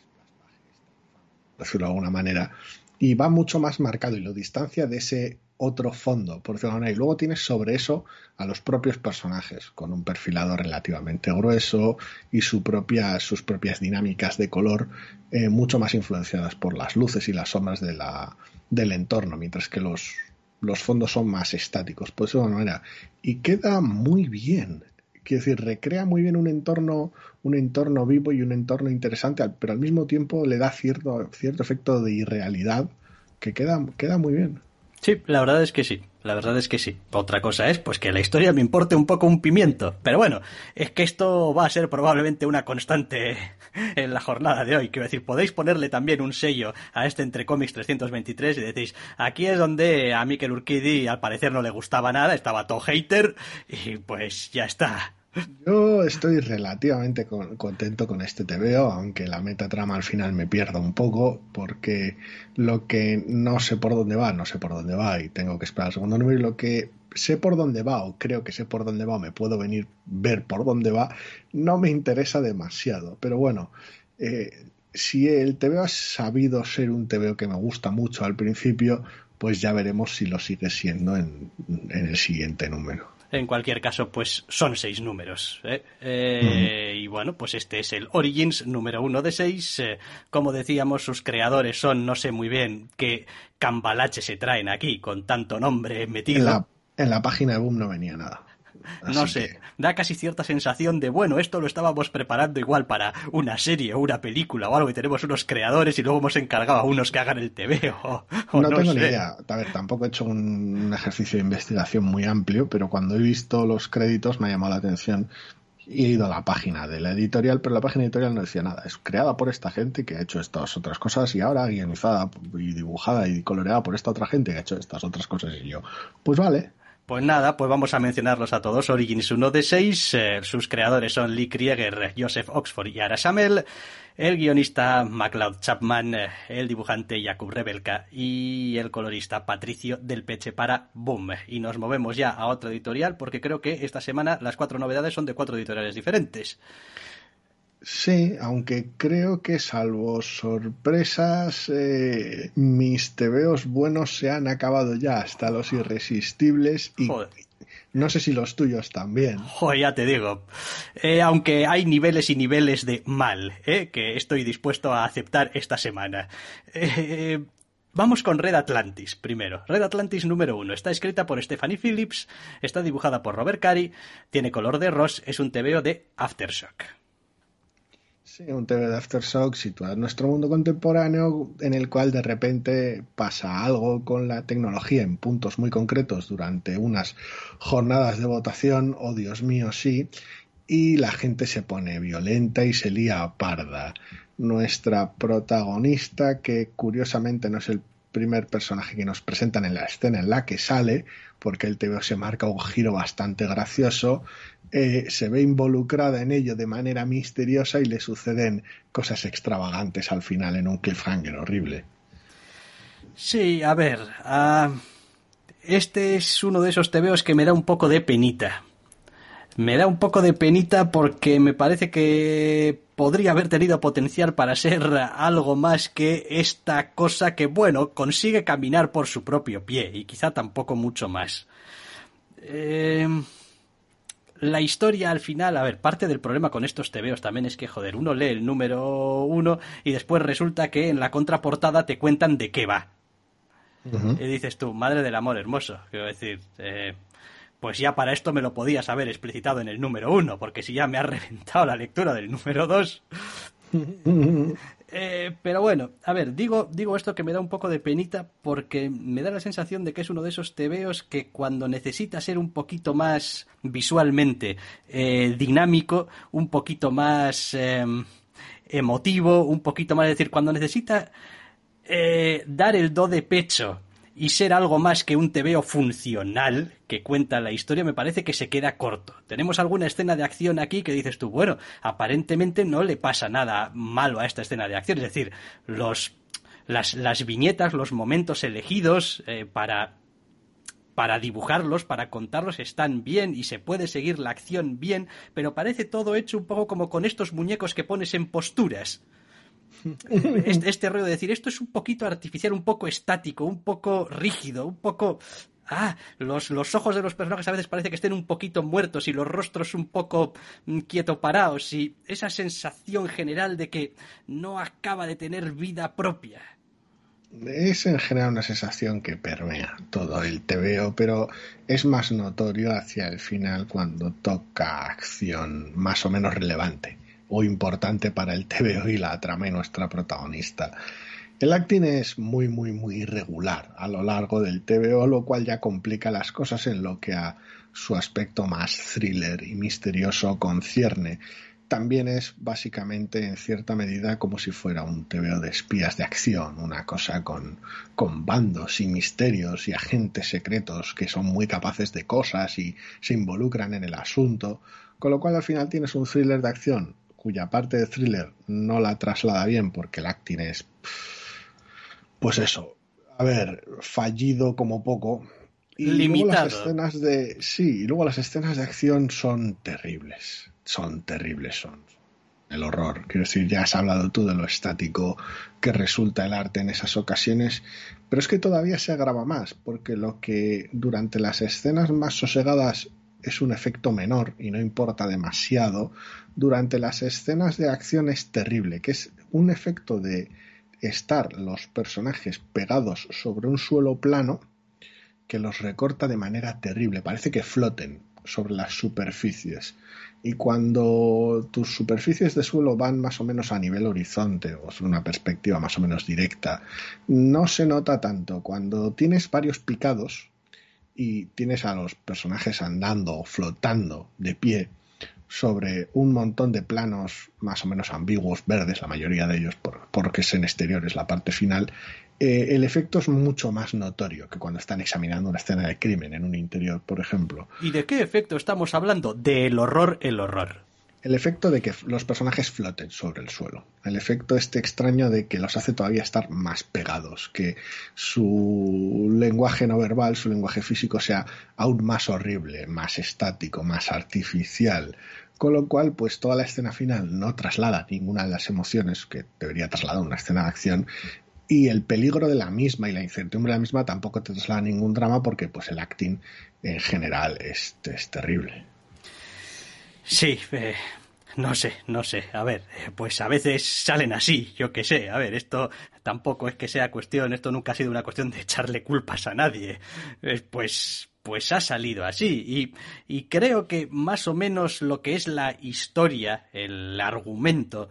Speaker 3: por decirlo de alguna manera, y va mucho más marcado y lo distancia de ese otro fondo, por decirlo de. Y luego tienes sobre eso a los propios personajes, con un perfilado relativamente grueso y su propia, sus propias dinámicas de color eh, mucho más influenciadas por las luces y las sombras del entorno, mientras que los, los fondos son más estáticos, por decirlo de manera. Y queda muy bien. Quiero decir, recrea muy bien un entorno, un entorno vivo y un entorno interesante, pero al mismo tiempo le da cierto, cierto efecto de irrealidad que queda, queda muy bien.
Speaker 2: Sí, la verdad es que sí. La verdad es que sí. Otra cosa es, pues que la historia me importe un poco un pimiento. Pero bueno, es que esto va a ser probablemente una constante en la jornada de hoy. Quiero decir, podéis ponerle también un sello a este Entre Comics 323 y decís, aquí es donde a Mikel Urquidi al parecer no le gustaba nada, estaba todo hater y pues ya está.
Speaker 3: Yo estoy relativamente con, contento con este TVO, aunque la metatrama al final me pierda un poco, porque lo que no sé por dónde va, no sé por dónde va y tengo que esperar al segundo número, y lo que sé por dónde va o creo que sé por dónde va o me puedo venir ver por dónde va, no me interesa demasiado. Pero bueno, eh, si el TVO ha sabido ser un TVO que me gusta mucho al principio, pues ya veremos si lo sigue siendo en, en el siguiente número.
Speaker 2: En cualquier caso, pues son seis números. ¿eh? Eh, mm. Y bueno, pues este es el Origins número uno de seis. Eh, como decíamos, sus creadores son, no sé muy bien qué cambalache se traen aquí con tanto nombre metido.
Speaker 3: En la, en la página de Boom no venía nada.
Speaker 2: Así no sé, que... da casi cierta sensación de, bueno, esto lo estábamos preparando igual para una serie o una película o algo y tenemos unos creadores y luego hemos encargado a unos que hagan el TV o, o
Speaker 3: no,
Speaker 2: no,
Speaker 3: tengo
Speaker 2: sé.
Speaker 3: ni idea. A ver, tampoco he hecho un, un ejercicio de investigación muy amplio, pero cuando he visto los créditos me ha llamado la atención y he ido a la página de la editorial, pero la página editorial no decía nada. Es creada por esta gente que ha hecho estas otras cosas y ahora guionizada y dibujada y coloreada por esta otra gente que ha hecho estas otras cosas. Y yo, pues vale,
Speaker 2: pues nada, pues vamos a mencionarlos a todos. Origins 1 de 6, eh, sus creadores son Lee Krieger, Joseph Oxford y Ara Shamel, el guionista MacLeod Chapman, eh, el dibujante Jakub Rebelka y el colorista Patricio del Peche para Boom. Y nos movemos ya a otra editorial porque creo que esta semana las cuatro novedades son de cuatro editoriales diferentes.
Speaker 3: Sí, aunque creo que salvo sorpresas, eh, mis tebeos buenos se han acabado ya hasta los irresistibles y
Speaker 2: Joder.
Speaker 3: no sé si los tuyos también.
Speaker 2: Joder, ya te digo. Eh, aunque hay niveles y niveles de mal, eh, que estoy dispuesto a aceptar esta semana. Eh, Vamos con Red Atlantis primero. Red Atlantis número uno. Está escrita por Stephanie Phillips, está dibujada por Robert Cary, tiene color de Ross, es un tebeo de Aftershock.
Speaker 3: Sí, un TV de Aftershock situado en nuestro mundo contemporáneo en el cual de repente pasa algo con la tecnología en puntos muy concretos durante unas jornadas de votación, oh Dios mío, sí, y la gente se pone violenta y se lía parda. Nuestra protagonista, que curiosamente no es el primer personaje que nos presentan en la escena en la que sale, porque el TV se marca un giro bastante gracioso, eh, se ve involucrada en ello de manera misteriosa y le suceden cosas extravagantes al final en un cliffhanger horrible.
Speaker 2: Sí, a ver, uh, este es uno de esos tebeos que me da un poco de penita. me da un poco de penita porque me parece que podría haber tenido potencial para ser algo más que esta cosa que, bueno, consigue caminar por su propio pie y quizá tampoco mucho más. Eh, la historia al final, a ver, parte del problema con estos tebeos también es que, joder, uno lee el número uno y después resulta que en la contraportada te cuentan de qué va. Y dices tú, madre del amor hermoso, quiero decir, eh, pues ya para esto me lo podías haber explicitado en el número uno, porque si ya me ha reventado la lectura del número dos. Eh, pero bueno, a ver, digo, digo esto que me da un poco de penita porque me da la sensación de que es uno de esos tebeos que cuando necesita ser un poquito más visualmente eh, dinámico, un poquito más em, emotivo, un poquito más, es decir, cuando necesita eh, dar el do de pecho y ser algo más que un tebeo funcional que cuenta la historia, me parece que se queda corto. Tenemos alguna escena de acción aquí que dices tú, bueno, aparentemente no le pasa nada malo a esta escena de acción, es decir, los, las, las viñetas, los momentos elegidos eh, para para dibujarlos, para contarlos, están bien y se puede seguir la acción bien, pero parece todo hecho un poco como con estos muñecos que pones en posturas. Este, este, rollo de decir, esto es un poquito artificial, un poco estático, un poco rígido, un poco... Ah, los, los ojos de los personajes a veces parece que estén un poquito muertos y los rostros un poco mm, quieto parados y esa sensación general de que no acaba de tener vida propia.
Speaker 3: Es en general una sensación que permea todo el TVO, pero es más notorio hacia el final cuando toca acción más o menos relevante o importante para el TVO y la trama y nuestra protagonista. El acting es muy, muy, muy irregular a lo largo del TVO, lo cual ya complica las cosas en lo que a su aspecto más thriller y misterioso concierne. También es básicamente en cierta medida como si fuera un TVO de espías de acción, una cosa con, con bandos y misterios y agentes secretos que son muy capaces de cosas y se involucran en el asunto, con lo cual al final tienes un thriller de acción cuya parte de thriller no la traslada bien porque el acting es, pues eso, a ver, fallido como poco. Y Limitado. luego las escenas de, sí, y luego las escenas de acción son terribles, son terribles, son el horror. Quiero decir, ya has hablado tú de lo estático que resulta el arte en esas ocasiones, pero es que todavía se agrava más, porque lo que durante las escenas más sosegadas es un efecto menor y no importa demasiado, durante las escenas de acción es terrible, que es un efecto de estar los personajes pegados sobre un suelo plano que los recorta de manera terrible, parece que floten sobre las superficies. Y cuando tus superficies de suelo van más o menos a nivel horizonte o una perspectiva más o menos directa, no se nota tanto. Cuando tienes varios picados, y tienes a los personajes andando o flotando de pie sobre un montón de planos más o menos ambiguos, verdes, la mayoría de ellos, porque es en exteriores la parte final, eh, el efecto es mucho más notorio que cuando están examinando una escena de crimen en un interior, por ejemplo.
Speaker 2: ¿Y de qué efecto estamos hablando? Del horror, el horror
Speaker 3: el efecto de que los personajes floten sobre el suelo, el efecto este extraño de que los hace todavía estar más pegados, que su lenguaje no verbal, su lenguaje físico sea aún más horrible, más estático, más artificial, con lo cual pues toda la escena final no traslada ninguna de las emociones que debería trasladar una escena de acción y el peligro de la misma y la incertidumbre de la misma tampoco te traslada ningún drama porque pues el acting en general es terrible.
Speaker 2: Sí, eh, no sé, no sé. A ver, eh, pues a veces salen así, yo qué sé. A ver, esto tampoco es que sea cuestión, esto nunca ha sido una cuestión de echarle culpas a nadie. Eh, pues, pues ha salido así. Y, y creo que más o menos lo que es la historia, el argumento,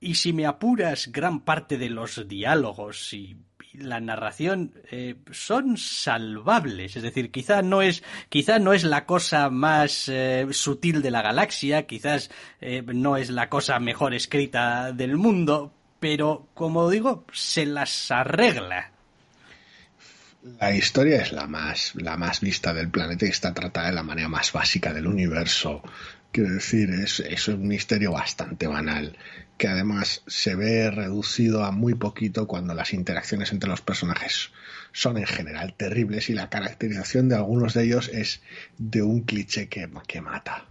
Speaker 2: y si me apuras gran parte de los diálogos y la narración eh, son salvables. Es decir, quizá no es, quizá no es la cosa más eh, sutil de la galaxia, quizás eh, no es la cosa mejor escrita del mundo, pero como digo, se las arregla.
Speaker 3: La historia es la más, la más vista del planeta y está tratada de la manera más básica del universo. Quiero decir, es, es un misterio bastante banal que además se ve reducido a muy poquito cuando las interacciones entre los personajes son en general terribles y la caracterización de algunos de ellos es de un cliché que, que mata.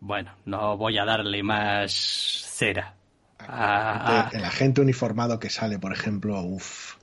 Speaker 2: bueno, no voy a darle más cera.
Speaker 3: El agente uniformado que sale, por ejemplo, uff.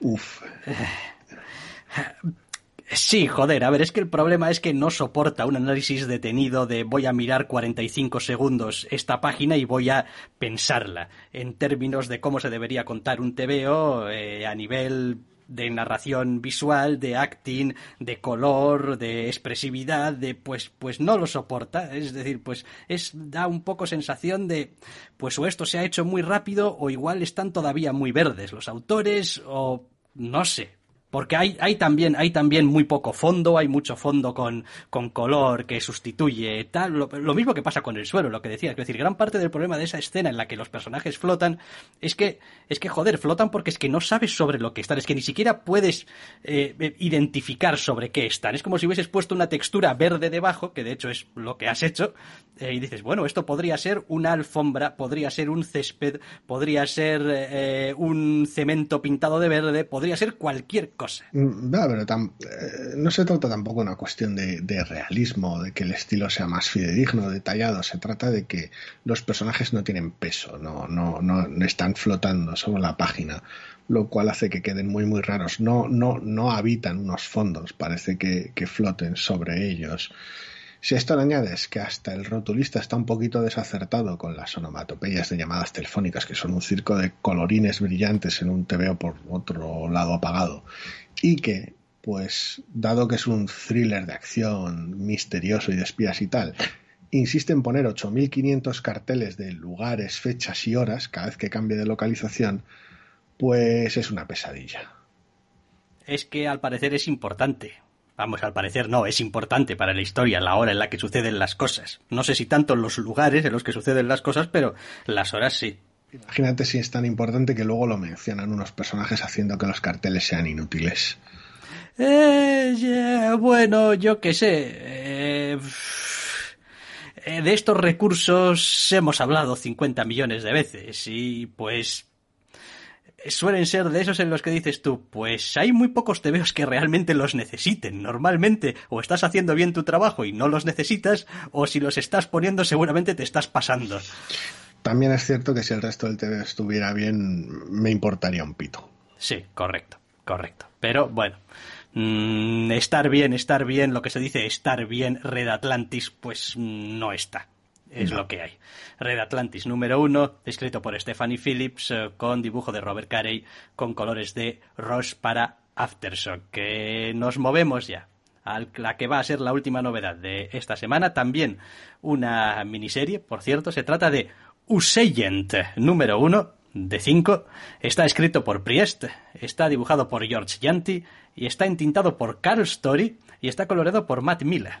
Speaker 3: Uff.
Speaker 2: Sí, joder, a ver, es que el problema es que no soporta un análisis detenido de voy a mirar 45 segundos esta página y voy a pensarla. En términos de cómo se debería contar un TVO eh, a nivel de narración visual, de acting, de color, de expresividad, de pues pues no lo soporta, es decir, pues es da un poco sensación de pues o esto se ha hecho muy rápido o igual están todavía muy verdes los autores o no sé, porque hay, también, hay también muy poco fondo, hay mucho fondo con, con color que sustituye tal. Lo, mismo que pasa con el suelo, lo que decía. Es decir, gran parte del problema de esa escena en la que los personajes flotan es que, es que joder, flotan porque es que no sabes sobre lo que están, es que ni siquiera puedes eh, eh, identificar sobre qué están. Es como si hubieses puesto una textura verde debajo, que de hecho es lo que has hecho, eh, y dices, bueno, esto podría ser una alfombra, podría ser un césped, podría ser un cemento pintado de verde, podría ser cualquier cosa.
Speaker 3: Mm, eh, no se trata tampoco de una cuestión de, realismo, de que el estilo sea más fidedigno, detallado. Se trata de que los personajes no tienen peso, no, están flotando sobre la página, lo cual hace que queden muy, muy raros. No, habitan unos fondos, parece que floten sobre ellos. Si a esto le añades que hasta el rotulista está un poquito desacertado con las onomatopeyas de llamadas telefónicas, que son un circo de colorines brillantes en un TVO por otro lado apagado, y que, pues, dado que es un thriller de acción misterioso y de espías y tal, insiste en poner 8.500 carteles de lugares, fechas y horas cada vez que cambie de localización, pues es una pesadilla.
Speaker 2: Es que al parecer es importante. Vamos, al parecer no, es importante para la historia la hora en la que suceden las cosas. No sé si tanto los lugares en los que suceden las cosas, pero las horas sí.
Speaker 3: Imagínate si es tan importante que luego lo mencionan unos personajes haciendo que los carteles sean inútiles.
Speaker 2: Eh, bueno, yo qué sé. Eh, de estos recursos hemos hablado 50 millones de veces y pues suelen ser de esos en los que dices tú, pues hay muy pocos tebeos que realmente los necesiten. Normalmente o estás haciendo bien tu trabajo y no los necesitas, o si los estás poniendo seguramente te estás pasando.
Speaker 3: También es cierto que si el resto del TV estuviera bien, me importaría un pito.
Speaker 2: Sí, correcto, correcto. Pero bueno, mm, estar bien, estar bien, lo que se dice estar bien, Red Atlantis, pues no está es lo que hay. Red Atlantis número uno, escrito por Stephanie Phillips, eh, con dibujo de Robert Carey, con colores de Ross para Aftershock. Que nos movemos ya a la que va a ser la última novedad de esta semana. También una miniserie, por cierto, se trata de Usagent número uno de cinco. Está escrito por Priest, está dibujado por George Yanti y está entintado por Carl Story y está coloreado por Matt Miller.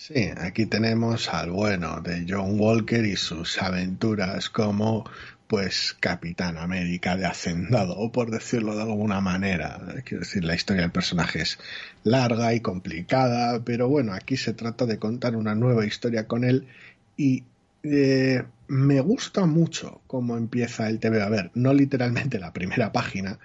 Speaker 3: Sí, aquí tenemos al bueno de John Walker y sus aventuras como pues Capitán América de Hacendado, por decirlo de alguna manera. Quiero decir, la historia del personaje es larga y complicada, pero bueno, aquí se trata de contar una nueva historia con él y eh, me gusta mucho cómo empieza el TV. A ver, no literalmente la primera página,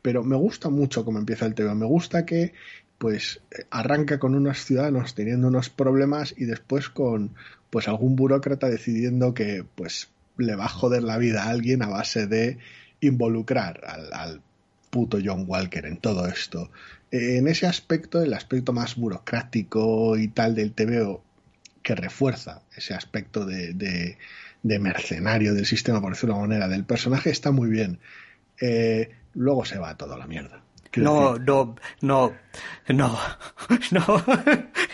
Speaker 3: pero me gusta mucho cómo empieza el TV. Me gusta que pues arranca con unos ciudadanos teniendo unos problemas y después con pues algún burócrata decidiendo que pues le va a joder la vida a alguien a base de involucrar al, puto John Walker en todo esto. En ese aspecto, el aspecto más burocrático y tal del TVO, que refuerza ese aspecto de, mercenario del sistema, por decirlo de manera, del personaje, está muy bien. Eh, luego se va todo a la mierda.
Speaker 2: No, no, no, no, no.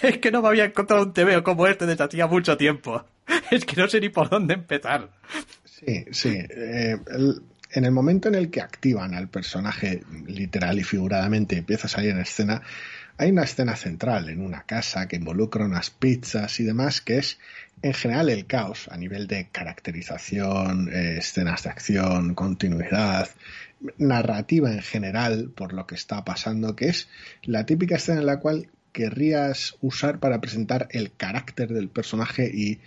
Speaker 2: Es que no me había encontrado un TVO como este desde hacía mucho tiempo. Es que no sé ni por dónde empezar.
Speaker 3: Sí, sí. Eh, en el momento en el que activan al personaje literal y figuradamente empieza a salir en escena, hay una escena central en una casa que involucra unas pizzas y demás, que es en general el caos a nivel de caracterización, eh, escenas de acción, continuidad, narrativa en general por lo que está pasando, que es la típica escena en la cual querrías usar para presentar el carácter del personaje y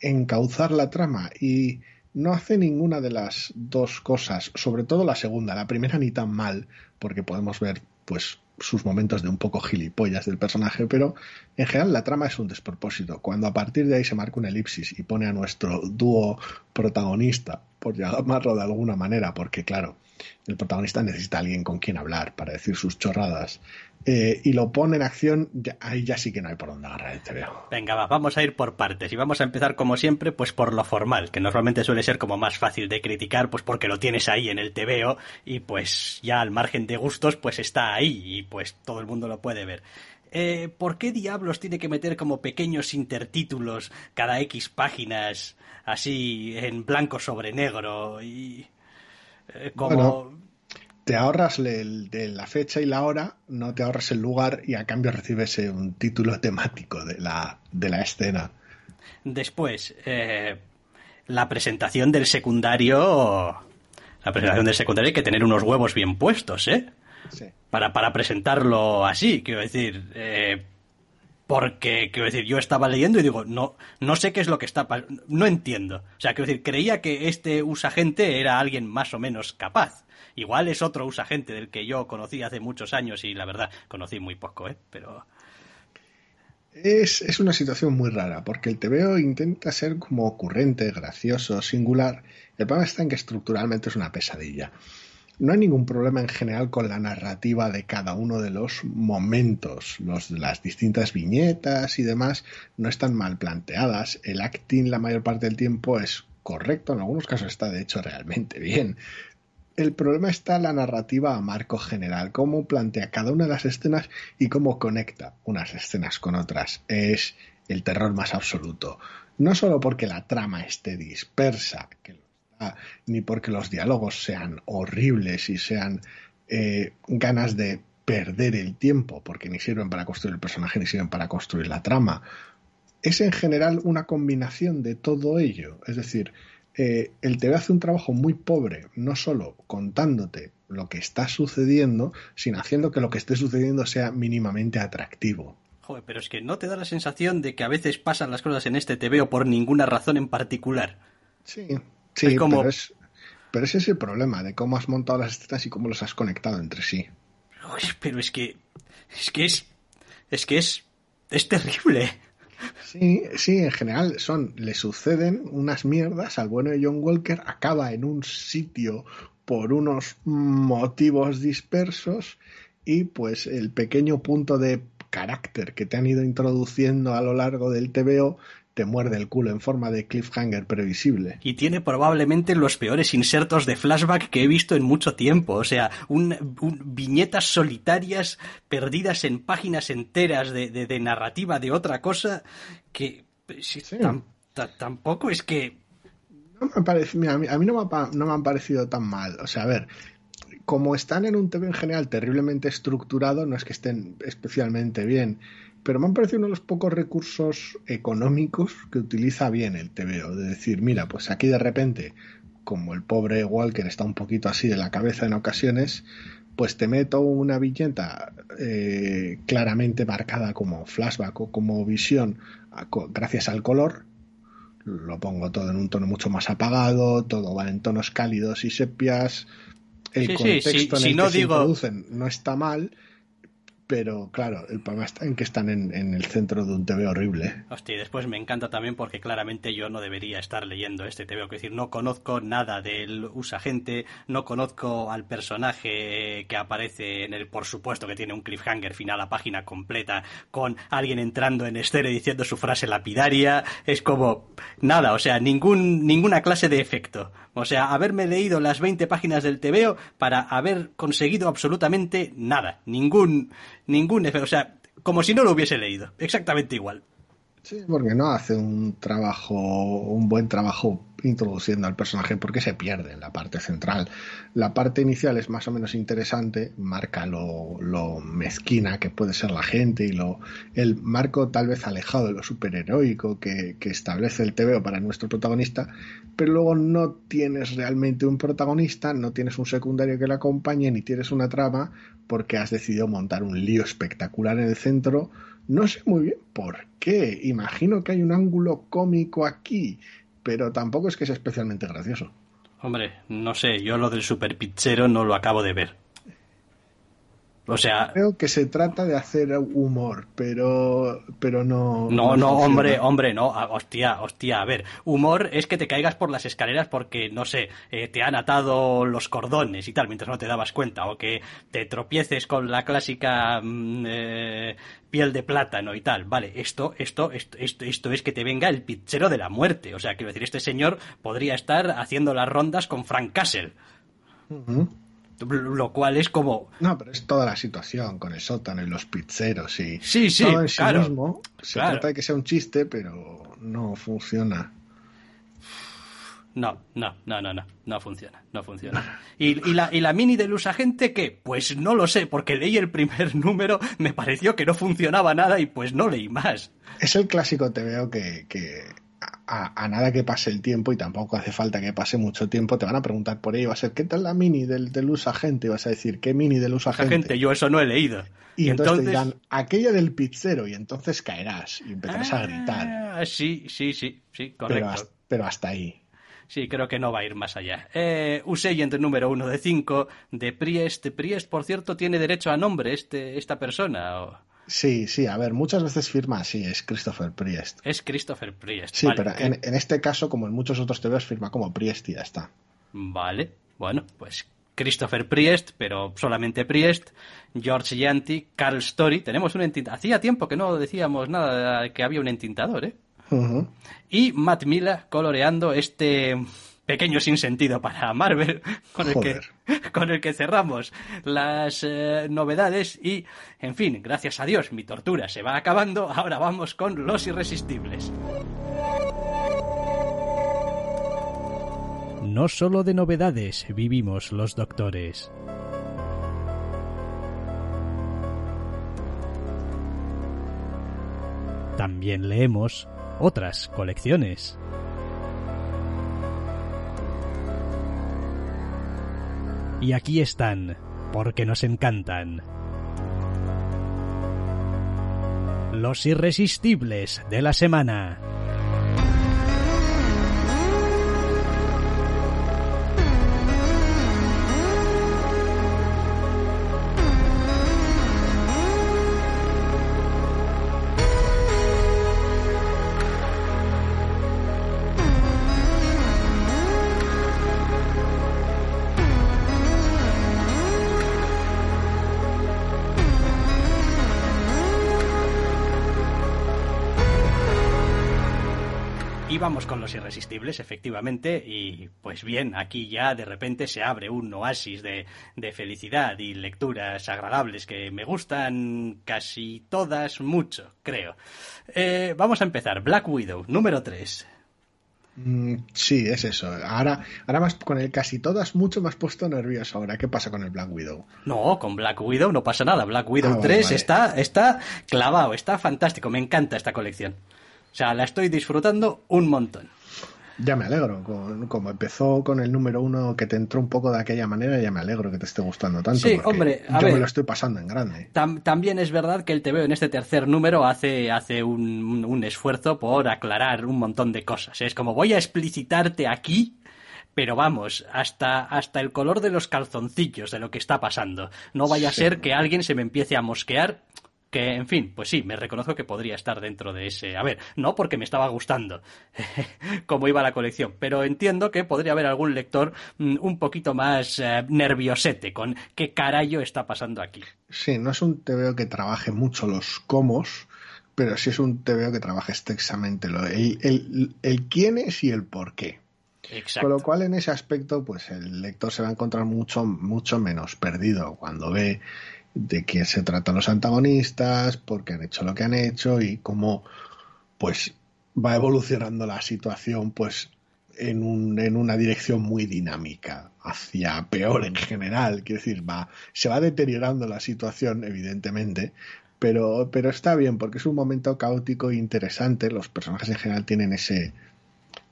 Speaker 3: encauzar la trama y no hace ninguna de las dos cosas, sobre todo la segunda, la primera ni tan mal, porque podemos ver pues sus momentos de un poco gilipollas del personaje, pero en general la trama es un despropósito. Cuando a partir de ahí se marca una elipsis y pone a nuestro dúo protagonista, por llamarlo de alguna manera, porque claro, el protagonista necesita a alguien con quien hablar para decir sus chorradas, eh, y lo pone en acción, ya- ahí ya sí que no hay por dónde agarrar el TVO.
Speaker 2: Venga, va, vamos a ir por partes y vamos a empezar como siempre, pues por lo formal, que normalmente suele ser como más fácil de criticar, pues porque lo tienes ahí en el TVO y pues ya al margen de gustos, pues está ahí y pues todo el mundo lo puede ver. Eh, ¿Por qué diablos tiene que meter como pequeños intertítulos cada X páginas así en blanco sobre negro y eh, como
Speaker 3: Bueno. Te ahorras el- de la fecha y la hora, no te ahorras el lugar y a cambio recibes eh, un título temático de la, de la escena.
Speaker 2: Después, eh, la presentación del secundario. La presentación del secundario hay que tener unos huevos bien puestos, ¿eh?
Speaker 3: Sí.
Speaker 2: Para, para presentarlo así, quiero decir. eh, porque, quiero decir, yo estaba leyendo y digo, no, no sé qué es lo que está. No entiendo. O sea, quiero decir, creía que este usagente era alguien más o menos capaz. Igual es otro usagente del que yo conocí hace muchos años y la verdad, conocí muy poco, ¿eh? Pero.
Speaker 3: Es, es una situación muy rara, porque el TVO intenta ser como ocurrente, gracioso, singular. El problema está en que estructuralmente es una pesadilla. No hay ningún problema en general con la narrativa de cada uno de los momentos. Los, las distintas viñetas y demás no están mal planteadas. El acting la mayor parte del tiempo es correcto, en algunos casos está de hecho realmente bien. El problema está en la narrativa a marco general, cómo plantea cada una de las escenas y cómo conecta unas escenas con otras. Es el terror más absoluto. No solo porque la trama esté dispersa, que ni porque los diálogos sean horribles y sean eh, ganas de perder el tiempo, porque ni sirven para construir el personaje ni sirven para construir la trama. Es en general una combinación de todo ello. Es decir, eh, el TV hace un trabajo muy pobre, no solo contándote lo que está sucediendo, sino haciendo que lo que esté sucediendo sea mínimamente atractivo.
Speaker 2: Joder, pero es que no te da la sensación de que a veces pasan las cosas en este TVO por ninguna razón en particular.
Speaker 3: Sí, sí,
Speaker 2: Es como-
Speaker 3: pero, es, pero ese es el problema de cómo has montado las escenas y cómo los has conectado entre sí.
Speaker 2: Pero es que. Es que es. Es que es. Es terrible.
Speaker 3: Sí, sí, en general son, le suceden unas mierdas al bueno de John Walker, acaba en un sitio por unos motivos dispersos y pues el pequeño punto de carácter que te han ido introduciendo a lo largo del TVO te muerde el culo en forma de cliffhanger previsible.
Speaker 2: Y tiene probablemente los peores insertos de flashback que he visto en mucho tiempo. O sea, un, un- viñetas solitarias perdidas en páginas enteras de, de- de narrativa de otra cosa que. si
Speaker 3: Sí.
Speaker 2: tam- ta- tampoco es que.
Speaker 3: No me parece, mira, a mí, a mí no, me ha, pa- no me han parecido tan mal. O sea, a ver, como están en un TV en general terriblemente estructurado, no es que estén especialmente bien, pero me han parecido uno de los pocos recursos económicos que utiliza bien el TVO. De decir, mira, pues aquí de repente, como el pobre Walker está un poquito así de la cabeza en ocasiones, pues te meto una viñeta eh, claramente marcada como flashback o como visión gracias al color lo pongo todo en un tono mucho más apagado, todo va en tonos cálidos y sepias. El
Speaker 2: Sí, sí,
Speaker 3: contexto en
Speaker 2: si
Speaker 3: el
Speaker 2: no
Speaker 3: que se
Speaker 2: digo-
Speaker 3: introducen no está mal, pero claro, el problema está en que están en, en el centro de un TV horrible.
Speaker 2: Hostia, y después me encanta también porque claramente yo no debería estar leyendo este TVO. Es decir, no conozco nada del usagente, no conozco al personaje que aparece en el, por supuesto que tiene un cliffhanger final a página completa con alguien entrando en escena y diciendo su frase lapidaria. Es como nada, o sea, ningún, ninguna clase de efecto. O sea, haberme leído las 20 páginas del TVO para haber conseguido absolutamente nada. Ningún, ningún. O sea, como si no lo hubiese leído. Exactamente igual.
Speaker 3: Sí, porque no hace un trabajo, un buen trabajo introduciendo al personaje porque se pierde en la parte central. La parte inicial es más o menos interesante, marca lo, lo mezquina que puede ser la gente y lo el marco tal vez alejado de lo superheroico que, que establece el TVO para nuestro protagonista, pero luego no tienes realmente un protagonista, no tienes un secundario que le acompañe, ni tienes una trama, porque has decidido montar un lío espectacular en el centro. No sé muy bien por qué. Imagino que hay un ángulo cómico aquí, pero tampoco es que sea especialmente gracioso.
Speaker 2: Hombre, no sé, yo lo del super pizzero no lo acabo de ver. O sea,
Speaker 3: Creo que se trata de hacer humor, pero, pero no.
Speaker 2: No, no, hombre, hombre, no. Ah, Hostia, hostia, a ver. Humor es que te caigas por las escaleras porque, no sé, eh, te han atado los cordones y tal mientras no te dabas cuenta. O que te tropieces con la clásica mm, eh, piel de plátano y tal. Vale, esto, esto, esto, esto, esto es que te venga el pizzero de la muerte. O sea, quiero decir, este señor podría estar haciendo las rondas con Frank Castle. Lo cual es como,
Speaker 3: No, pero es toda la situación con el sótano y los pizzeros y
Speaker 2: Sí, sí,
Speaker 3: todo en sí
Speaker 2: claro,
Speaker 3: mismo. Se
Speaker 2: claro.
Speaker 3: trata de que sea un chiste, pero no funciona.
Speaker 2: No, no, no, no, no, no funciona, no funciona. ¿Y, y la, ¿Y la mini de luz agente qué? Pues no lo sé, porque leí el primer número, me pareció que no funcionaba nada y pues no leí más.
Speaker 3: Es el clásico te veo que, que a, a nada que pase el tiempo y tampoco hace falta que pase mucho tiempo, te van a preguntar por ello. Va a ser, ¿qué tal la mini del, del usa agente? Y vas a decir, ¿qué mini del usa
Speaker 2: gente, yo eso no he leído.
Speaker 3: Y entonces, te dirán, aquella del pizzero, y entonces caerás y empezarás a gritar.
Speaker 2: Ah, sí, sí, sí, sí,
Speaker 3: Pero
Speaker 2: correcto.
Speaker 3: hasta, pero hasta ahí.
Speaker 2: Sí, creo que no va a ir más allá. Eh, Usagent número uno de cinco de Priest. Priest, por cierto, tiene derecho a nombre este, esta persona. o-
Speaker 3: Sí, sí, a ver, muchas veces firma así, es Christopher Priest.
Speaker 2: Es Christopher Priest.
Speaker 3: Sí,
Speaker 2: Vale,
Speaker 3: pero
Speaker 2: que-
Speaker 3: en, en este caso, como en muchos otros TVs, firma como Priest y ya está.
Speaker 2: Vale, bueno, pues Christopher Priest, pero solamente Priest, George Yanti, Carl Story. Tenemos un entintador. Hacía tiempo que no decíamos nada de que había un entintador, ¿eh? Y Matt Miller coloreando este pequeño sinsentido para Marvel con el, que, con el que cerramos las eh, novedades y, en fin, gracias a Dios, mi tortura se va acabando. Ahora vamos con Los Irresistibles.
Speaker 4: No solo de novedades vivimos los doctores. También leemos otras colecciones. Y aquí están, porque nos encantan. Los irresistibles de la semana.
Speaker 2: Vamos con los irresistibles, efectivamente, y pues bien, aquí ya de repente se abre un oasis de, de felicidad y lecturas agradables que me gustan casi todas mucho, creo. Eh, vamos a empezar. Black Widow, número 3.
Speaker 3: Mm, sí, es eso. Ahora, ahora más con el casi todas mucho más puesto nervioso. Ahora, ¿qué pasa con el Black Widow?
Speaker 2: No, con Black Widow no pasa nada. Black Widow
Speaker 3: Ah, vale,
Speaker 2: 3
Speaker 3: vale.
Speaker 2: Está, está clavado, está fantástico. Me encanta esta colección. O sea, la estoy disfrutando un montón.
Speaker 3: Ya me alegro. Con- como empezó con el número uno que te entró un poco de aquella manera, ya me alegro que te esté gustando tanto.
Speaker 2: Sí, hombre, a
Speaker 3: yo
Speaker 2: ver.
Speaker 3: me lo estoy pasando en grande.
Speaker 2: Tam- también es verdad que el TVO en este tercer número hace, hace un, un- un esfuerzo por aclarar un montón de cosas. Es como voy a explicitarte aquí, pero vamos, hasta, hasta el color de los calzoncillos de lo que está pasando. No vaya a ser que alguien se me empiece a mosquear. Que, en fin, pues sí, me reconozco que podría estar dentro de ese. A ver, no porque me estaba gustando cómo iba la colección, pero entiendo que podría haber algún lector mm, un poquito más eh, nerviosete con qué carayo está pasando aquí.
Speaker 3: Sí, no es un TVO que trabaje mucho los comos, pero sí es un TVO que trabaja extensamente lo, el, el, el quién es y el por qué.
Speaker 2: Exacto.
Speaker 3: Con lo cual, en ese aspecto, pues el lector se va a encontrar mucho, mucho menos perdido cuando ve de quién se tratan los antagonistas, por qué han hecho lo que han hecho y cómo pues va evolucionando la situación pues en, un, en una dirección muy dinámica hacia peor en general. Quiero decir va se va deteriorando la situación evidentemente pero pero está bien porque es un momento caótico e interesante. Los personajes en general tienen ese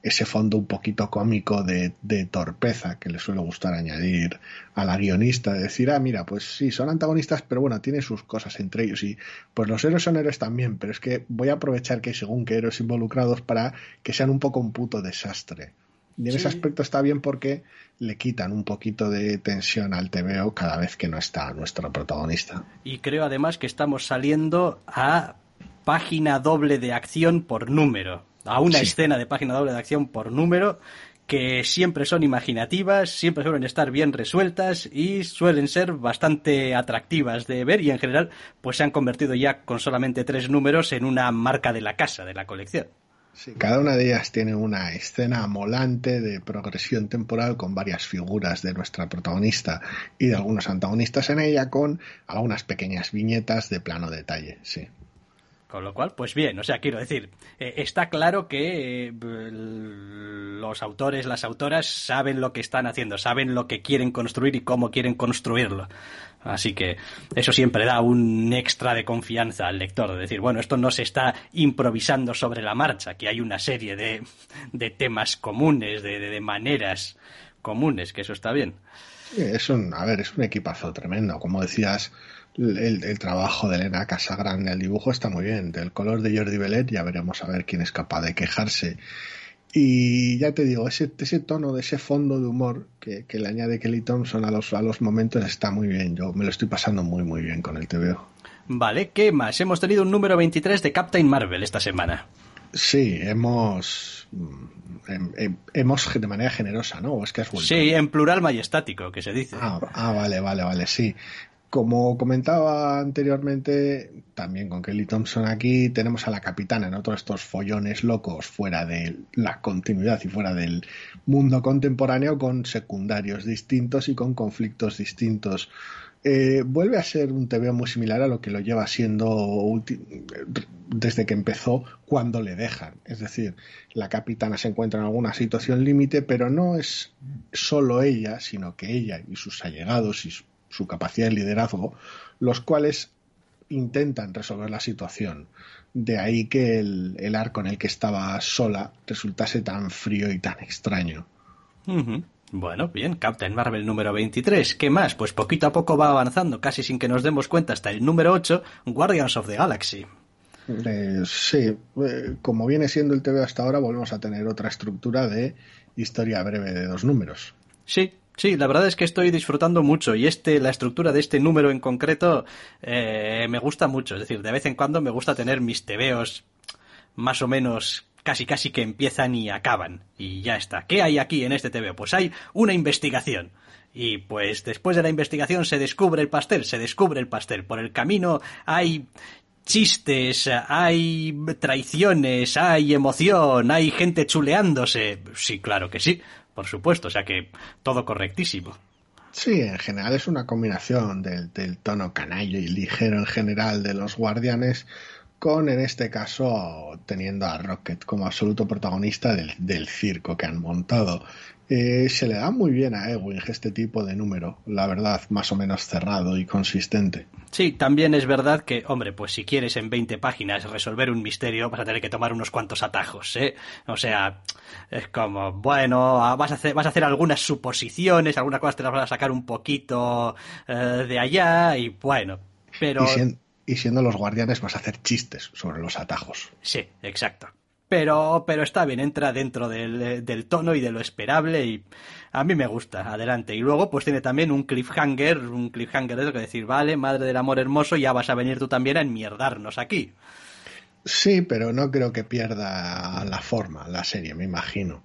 Speaker 3: ese fondo un poquito cómico de, de torpeza que le suele gustar añadir a la guionista, de decir, ah, mira, pues sí, son antagonistas, pero bueno, tienen sus cosas entre ellos y pues los héroes son héroes también, pero es que voy a aprovechar que hay según qué héroes involucrados para que sean un poco un puto desastre. Y en ese aspecto está bien porque le quitan un poquito de tensión al TVO cada vez que no está nuestro protagonista.
Speaker 2: Y creo además que estamos saliendo a página doble de acción por número, a una
Speaker 3: Sí.
Speaker 2: escena de página doble de acción por número que siempre son imaginativas, siempre suelen estar bien resueltas y suelen ser bastante atractivas de ver y en general pues se han convertido ya con solamente tres números en una marca de la casa, de la colección.
Speaker 3: Sí, cada una de ellas tiene una escena amolante de progresión temporal con varias figuras de nuestra protagonista y de algunos antagonistas en ella con algunas pequeñas viñetas de plano detalle, sí.
Speaker 2: Con lo cual, pues bien, o sea, quiero decir, eh, está claro que eh, los autores, las autoras saben lo que están haciendo, saben lo que quieren construir y cómo quieren construirlo. Así que eso siempre da un extra de confianza al lector, de decir, bueno, esto no se está improvisando sobre la marcha, que hay una serie de, de temas comunes, de- de maneras comunes, que eso está bien.
Speaker 3: Es un, a ver, es un equipazo tremendo. Como decías, el, el trabajo de Elena Casagrande, el dibujo está muy bien. Del color de Jordi Belet ya veremos a ver quién es capaz de quejarse. Y ya te digo, ese, ese tono de ese fondo de humor que, que le añade Kelly Thompson a los, a los momentos está muy bien. Yo me lo estoy pasando muy, muy bien con el TVO.
Speaker 2: Vale, ¿qué más? Hemos tenido un número 23 de Captain Marvel esta semana.
Speaker 3: Sí, hemos, mm, hem- hem- hemos de manera generosa, ¿no? ¿O es que has vuelto?
Speaker 2: Sí, en plural majestático, que se dice.
Speaker 3: Ah, ah, vale, vale, vale, sí. Como comentaba anteriormente, también con Kelly Thompson aquí, tenemos a la capitana en otro de estos follones locos fuera de la continuidad y fuera del mundo contemporáneo con secundarios distintos y con conflictos distintos. Eh, vuelve a ser un TVO muy similar a lo que lo lleva siendo desde que empezó cuando le dejan. Es decir, la capitana se encuentra en alguna situación límite, pero no es solo ella, sino que ella y sus allegados y su, capacidad de liderazgo, los cuales intentan resolver la situación. De ahí que el, arco en el que estaba sola resultase tan frío y tan extraño.
Speaker 2: Bueno, bien, Captain Marvel número 23. ¿Qué más? Pues poquito a poco va avanzando, casi sin que nos demos cuenta, hasta el número 8, Guardians of the Galaxy.
Speaker 3: Eh, sí, eh, como viene siendo el TV hasta ahora, volvemos a tener otra estructura de historia breve de dos números.
Speaker 2: Sí, sí, la verdad es que estoy disfrutando mucho y este, la estructura de este número en concreto eh, me gusta mucho. Es decir, de vez en cuando me gusta tener mis tebeos más o menos casi casi que empiezan y acaban. Y ya está. ¿Qué hay aquí en este TVO? Pues hay una investigación. Y pues después de la investigación se descubre el pastel, se descubre el pastel. Por el camino hay chistes, hay traiciones, hay emoción, hay gente chuleándose. Sí, claro que sí, por supuesto. O sea que todo correctísimo.
Speaker 3: Sí, en general es una combinación del, del tono canallo y ligero en general de los guardianes con en este caso teniendo a Rocket como absoluto protagonista del, del circo que han montado. Eh, se le da muy bien a Ewing este tipo de número, la verdad, más o menos cerrado y consistente.
Speaker 2: Sí, también es verdad que, hombre, pues si quieres en 20 páginas resolver un misterio, vas a tener que tomar unos cuantos atajos, ¿eh? O sea, es como, bueno, ah, vas a hacer, vas a hacer algunas suposiciones, algunas cosas te las vas a sacar un poquito eh, de allá y bueno, pero...
Speaker 3: Y, y siendo los guardianes vas a hacer chistes sobre los atajos.
Speaker 2: Sí, exacto. Pero, pero está bien, entra dentro del, del tono y de lo esperable y a mí me gusta, adelante. Y luego pues tiene también un cliffhanger, un cliffhanger de lo que decir, vale, madre del amor hermoso, ya vas a venir tú también a enmierdarnos aquí.
Speaker 3: Sí, pero no creo que pierda la forma la serie, me imagino.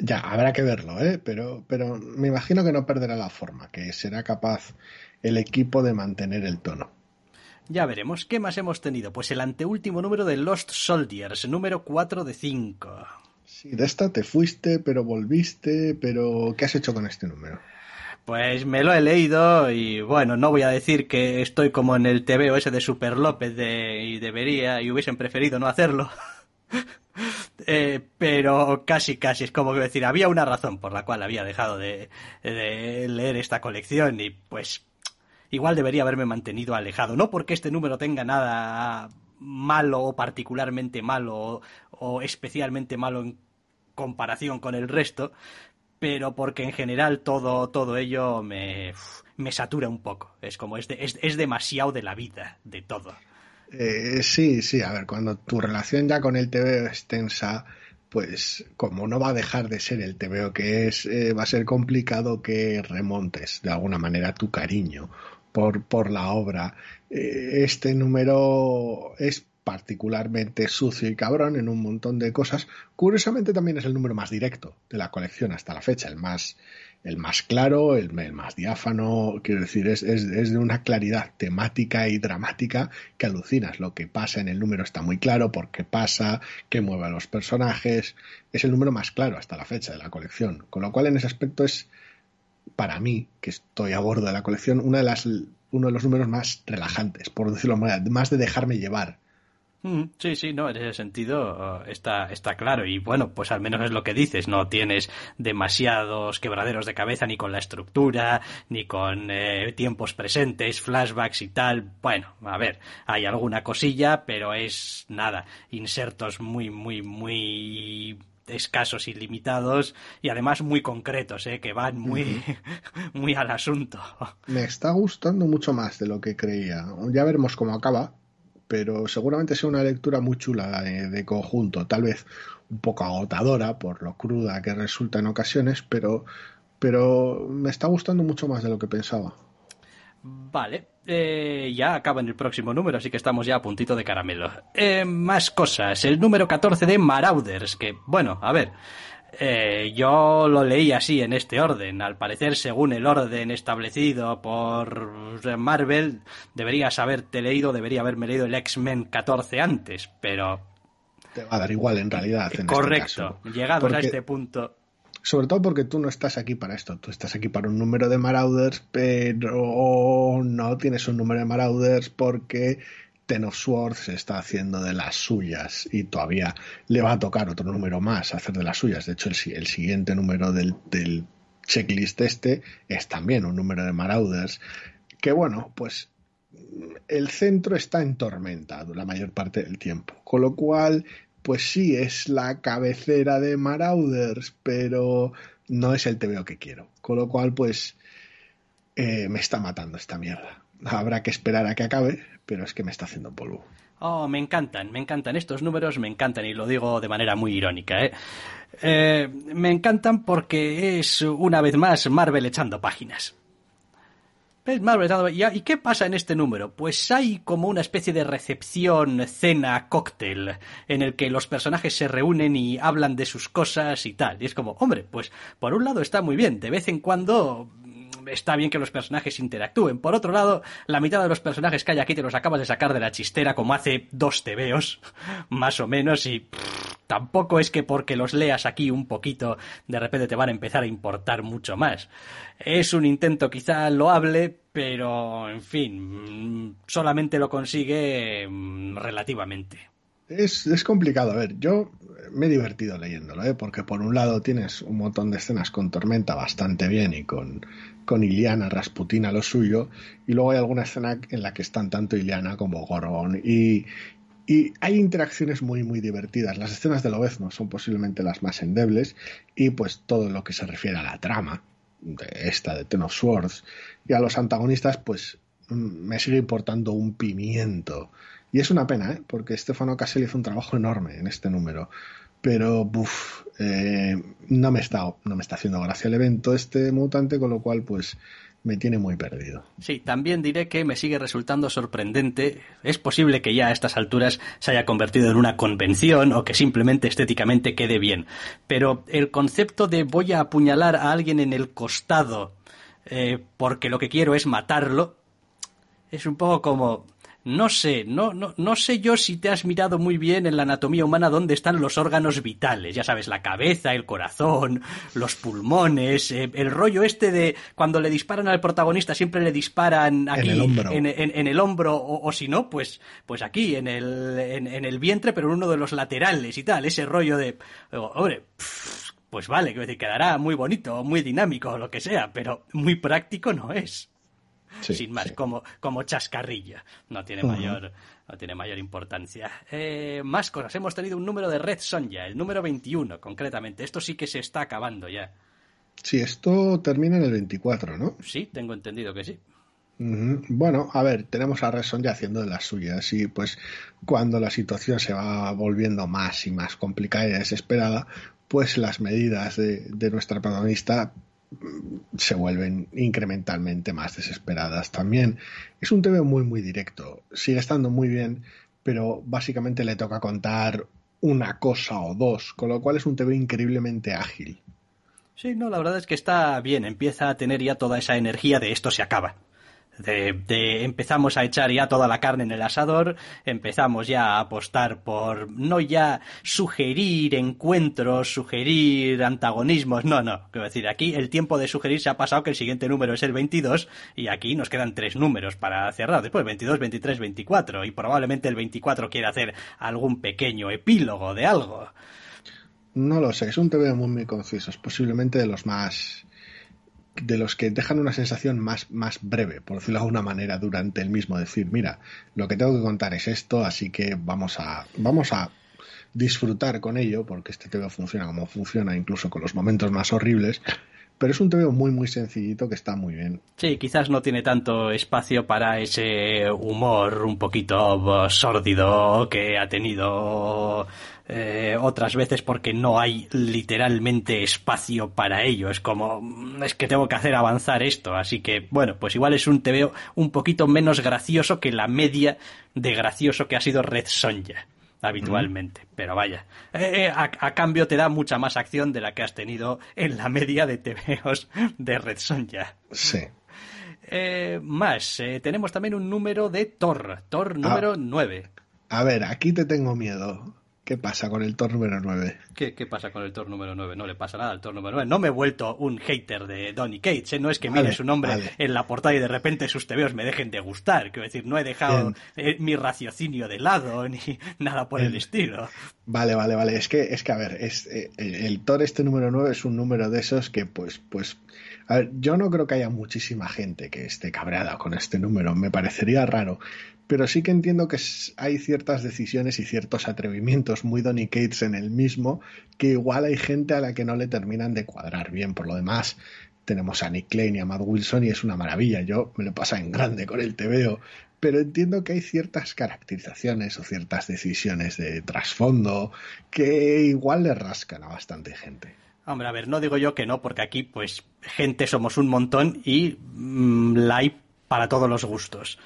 Speaker 3: Ya, habrá que verlo, ¿eh? Pero, pero me imagino que no perderá la forma, que será capaz el equipo de mantener el tono.
Speaker 2: Ya veremos, ¿qué más hemos tenido? Pues el anteúltimo número de Lost Soldiers, número 4 de 5.
Speaker 3: Sí, de esta te fuiste, pero volviste, pero ¿qué has hecho con este número?
Speaker 2: Pues me lo he leído y bueno, no voy a decir que estoy como en el TVO ese de Super López de, y debería y hubiesen preferido no hacerlo. Eh, pero casi, casi es como que decir, había una razón por la cual había dejado de, de leer esta colección y pues igual debería haberme mantenido alejado. No porque este número tenga nada malo o particularmente malo o, especialmente malo en comparación con el resto, pero porque en general todo, todo ello me, me satura un poco. Es como, es, de- es, es demasiado de la vida, de todo.
Speaker 3: Eh, sí, sí, a ver, cuando tu relación ya con el TV es tensa, pues como no va a dejar de ser el TVO que es, eh, va a ser complicado que remontes de alguna manera tu cariño por, por la obra. Eh, este número es particularmente sucio y cabrón en un montón de cosas. Curiosamente también es el número más directo de la colección hasta la fecha, el más, el más claro, el, más diáfano, quiero decir, es, es, de una claridad temática y dramática que alucinas. Lo que pasa en el número está muy claro, por qué pasa, qué mueve a los personajes. Es el número más claro hasta la fecha de la colección, con lo cual en ese aspecto es, para mí, que estoy a bordo de la colección, una de las, uno de los números más relajantes, por decirlo más de dejarme llevar
Speaker 2: Mm, sí, sí, no, en ese sentido uh, está, está claro. Y bueno, pues al menos es lo que dices, no tienes demasiados quebraderos de cabeza ni con la estructura, ni con eh, tiempos presentes, flashbacks y tal. Bueno, a ver, hay alguna cosilla, pero es nada, insertos muy, muy, muy escasos y limitados y además muy concretos, ¿eh? que van muy, muy al asunto.
Speaker 3: Me está gustando mucho más de lo que creía. Ya veremos cómo acaba, pero seguramente sea una lectura muy chula de, conjunto, tal vez un poco agotadora por lo cruda que resulta en ocasiones, pero, pero me está gustando mucho más de lo que pensaba.
Speaker 2: Vale, eh, ya acaba en el próximo número, así que estamos ya a puntito de caramelo. Eh, más cosas, el número 14 de Marauders, que, bueno, a ver, eh, yo lo leí así en este orden. Al parecer, según el orden establecido por Marvel, deberías haberte leído, debería haberme leído el X-Men 14 antes, pero...
Speaker 3: Te va a dar igual en realidad. En
Speaker 2: este Correcto, llegados a este punto.
Speaker 3: Sobre todo porque tú no estás aquí para esto, tú estás aquí para un número de Marauders, pero no tienes un número de Marauders porque Ten of Swords está haciendo de las suyas y todavía le va a tocar otro número más hacer de las suyas. De hecho, el, siguiente número del, checklist este es también un número de Marauders. Que bueno, pues el centro está en tormenta la mayor parte del tiempo. Con lo cual, pues sí, es la cabecera de Marauders, pero no es el TVO que quiero. Con lo cual, pues eh, me está matando esta mierda. Habrá que esperar a que acabe, pero es que me está haciendo polvo.
Speaker 2: Oh, me encantan, me encantan estos números, me encantan y lo digo de manera muy irónica. ¿eh? Eh, me encantan porque es una vez más Marvel echando páginas. ¿Y qué pasa en este número? Pues hay como una especie de recepción, cena, cóctel, en el que los personajes se reúnen y hablan de sus cosas y tal. Y es como, hombre, pues por un lado está muy bien, de vez en cuando está bien que los personajes interactúen. Por otro lado, la mitad de los personajes que hay aquí te los acabas de sacar de la chistera como hace dos tebeos, más o menos, y tampoco es que porque los leas aquí un poquito de repente te van a empezar a importar mucho más. Es un intento quizá loable, pero en fin, solamente lo consigue mm, relativamente.
Speaker 3: Es, es, complicado. A ver, yo me he divertido leyéndolo, ¿eh? porque por un lado tienes un montón de escenas con Tormenta bastante bien y con, con Iliana Rasputina lo suyo, y luego hay alguna escena en la que están tanto Iliana como Gorgon, y, y hay interacciones muy, muy divertidas. Las escenas de Lobezno son posiblemente las más endebles, y pues todo lo que se refiere a la trama de esta, de Ten Swords, y a los antagonistas, pues mm, me sigue importando un pimiento y es una pena, ¿eh? porque Stefano Caselli hizo un trabajo enorme en este número. Pero, buf, eh, no, me está, no me está haciendo gracia el evento este mutante, con lo cual, pues, me tiene muy perdido.
Speaker 2: Sí, también diré que me sigue resultando sorprendente. Es posible que ya a estas alturas se haya convertido en una convención o que simplemente estéticamente quede bien. Pero el concepto de voy a apuñalar a alguien en el costado eh, porque lo que quiero es matarlo es un poco como no sé, no, no, no sé yo si te has mirado muy bien en la anatomía humana dónde están los órganos vitales, ya sabes, la cabeza, el corazón, los pulmones, eh, el rollo este de cuando le disparan al protagonista siempre le disparan aquí
Speaker 3: en el hombro,
Speaker 2: en, el hombro o, si no, pues, pues aquí en el, en, el vientre, pero en uno de los laterales y tal, ese rollo de, hombre, pues vale, que quedará muy bonito, muy dinámico, lo que sea, pero muy práctico no es sin más, como, como chascarrilla. No tiene mayor, no tiene mayor importancia. Eh, más cosas. Hemos tenido un número de Red Sonja, el número 21, concretamente. Esto sí que se está acabando ya.
Speaker 3: Sí, esto termina en el 24, ¿no?
Speaker 2: Sí, tengo entendido que sí.
Speaker 3: Bueno, a ver, tenemos a Red Sonja haciendo de las suyas y pues cuando la situación se va volviendo más y más complicada y desesperada, pues las medidas de, de nuestra protagonista se vuelven incrementalmente más desesperadas. También es un TV muy muy directo, sigue estando muy bien, pero básicamente le toca contar una cosa o dos, con lo cual es un TV increíblemente ágil.
Speaker 2: Sí, no, la verdad es que está bien, empieza a tener ya toda esa energía de esto se acaba. De, de- empezamos a echar ya toda la carne en el asador, empezamos ya a apostar por no ya sugerir encuentros, sugerir antagonismos, no, no, quiero decir, aquí el tiempo de sugerir se ha pasado que el siguiente número es el 22 y aquí nos quedan tres números para cerrar, después 22, 23, 24 y probablemente el 24 quiera hacer algún pequeño epílogo de algo.
Speaker 3: No lo sé, es un TV muy, muy conciso, es posiblemente de los más de los que dejan una sensación más, más breve, por decirlo de alguna manera, durante el mismo. Decir, mira, lo que tengo que contar es esto, así que vamos a, vamos a disfrutar con ello, porque este TV funciona como funciona, incluso con los momentos más horribles. Pero es un TV muy, muy sencillito que está muy bien.
Speaker 2: Sí, quizás no tiene tanto espacio para ese humor un poquito sórdido que ha tenido eh, otras veces porque no hay literalmente espacio para ello. Es como, mm, es que tengo que hacer avanzar esto. Así que, bueno, pues igual es un TVO un poquito menos gracioso que la media de gracioso que ha sido Red Sonja habitualmente. Pero vaya, eh, a, a cambio te da mucha más acción de la que has tenido en la media de TVOs de Red Sonja.
Speaker 3: Sí.
Speaker 2: Eh, más, eh, tenemos también un número de Thor, Thor número 9.
Speaker 3: A ver, aquí te tengo miedo. ¿Qué pasa con el Thor número 9?
Speaker 2: ¿Qué, qué pasa con el Thor número 9? No le pasa nada al Thor número 9. No me he vuelto un hater de Donny Cates, ¿eh? no es que
Speaker 3: Vale,
Speaker 2: mire su nombre
Speaker 3: vale.
Speaker 2: en la portada y de repente sus tebeos me dejen de gustar. Quiero decir, no he dejado eh, mi raciocinio de lado ni nada por el estilo.
Speaker 3: Vale, vale, vale. Es que, es que a ver, es, eh, el, el Thor este número 9 es un número de esos que, pues, pues. A ver, yo no creo que haya muchísima gente que esté cabreada con este número. Me parecería raro. Pero sí que entiendo que hay ciertas decisiones y ciertos atrevimientos muy Donny Cates en el mismo que igual hay gente a la que no le terminan de cuadrar bien. Por lo demás, tenemos a Nick Lane y a Matt Wilson y es una maravilla. Yo me lo pasa en grande con el TVO. Pero entiendo que hay ciertas caracterizaciones o ciertas decisiones de trasfondo que igual le rascan a bastante gente.
Speaker 2: Hombre, a ver, no digo yo que no, porque aquí, pues, gente somos un montón y mm, la hay para todos los gustos.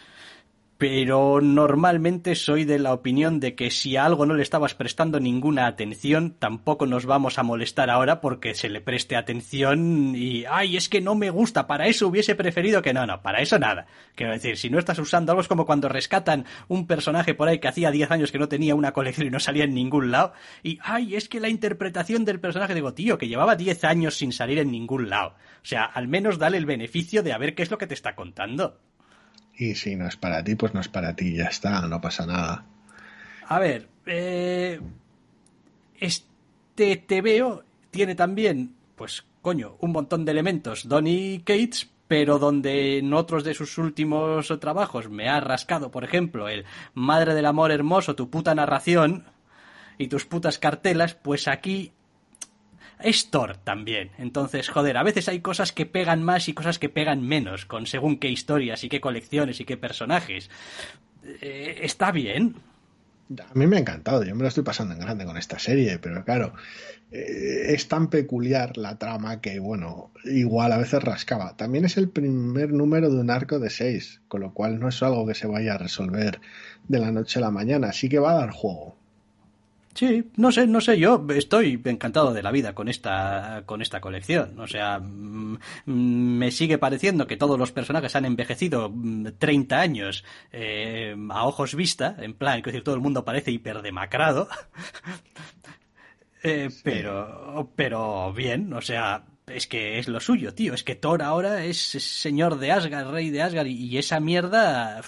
Speaker 2: Pero normalmente soy de la opinión de que si a algo no le estabas prestando ninguna atención, tampoco nos vamos a molestar ahora porque se le preste atención y, ay, es que no me gusta, para eso hubiese preferido que no, no, para eso nada. Quiero decir, si no estás usando algo es como cuando rescatan un personaje por ahí que hacía 10 años que no tenía una colección y no salía en ningún lado, y, ay, es que la interpretación del personaje, digo, tío, que llevaba 10 años sin salir en ningún lado. O sea, al menos dale el beneficio de a ver qué es lo que te está contando.
Speaker 3: Y si no es para ti, pues no es para ti, ya está, no pasa nada.
Speaker 2: A ver, eh, este TVO tiene también, pues coño, un montón de elementos Donny Cates, pero donde en otros de sus últimos trabajos me ha rascado, por ejemplo, el Madre del Amor Hermoso, tu puta narración y tus putas cartelas, pues aquí es Thor también. Entonces, joder, a veces hay cosas que pegan más y cosas que pegan menos, con según qué historias y qué colecciones y qué personajes. Eh, está bien,
Speaker 3: A mí me ha encantado, yo me lo estoy pasando en grande con esta serie, pero claro, eh, es tan peculiar la trama que, bueno, igual a veces rascaba. También es el primer número de un arco de seis, con lo cual no es algo que se vaya a resolver de la noche a la mañana, así que va a dar juego.
Speaker 2: Sí, no sé, no sé, yo estoy encantado de la vida con esta, con esta colección. O sea, mm, mm, me sigue pareciendo que todos los personajes han envejecido mm, 30 años eh, a ojos vista, en plan, que decir, todo el mundo parece hiperdemacrado. Eh, pero, pero bien, o sea, es que es lo suyo, tío. Es que Thor ahora es, es señor de Asgard, rey de Asgard, y, y esa mierda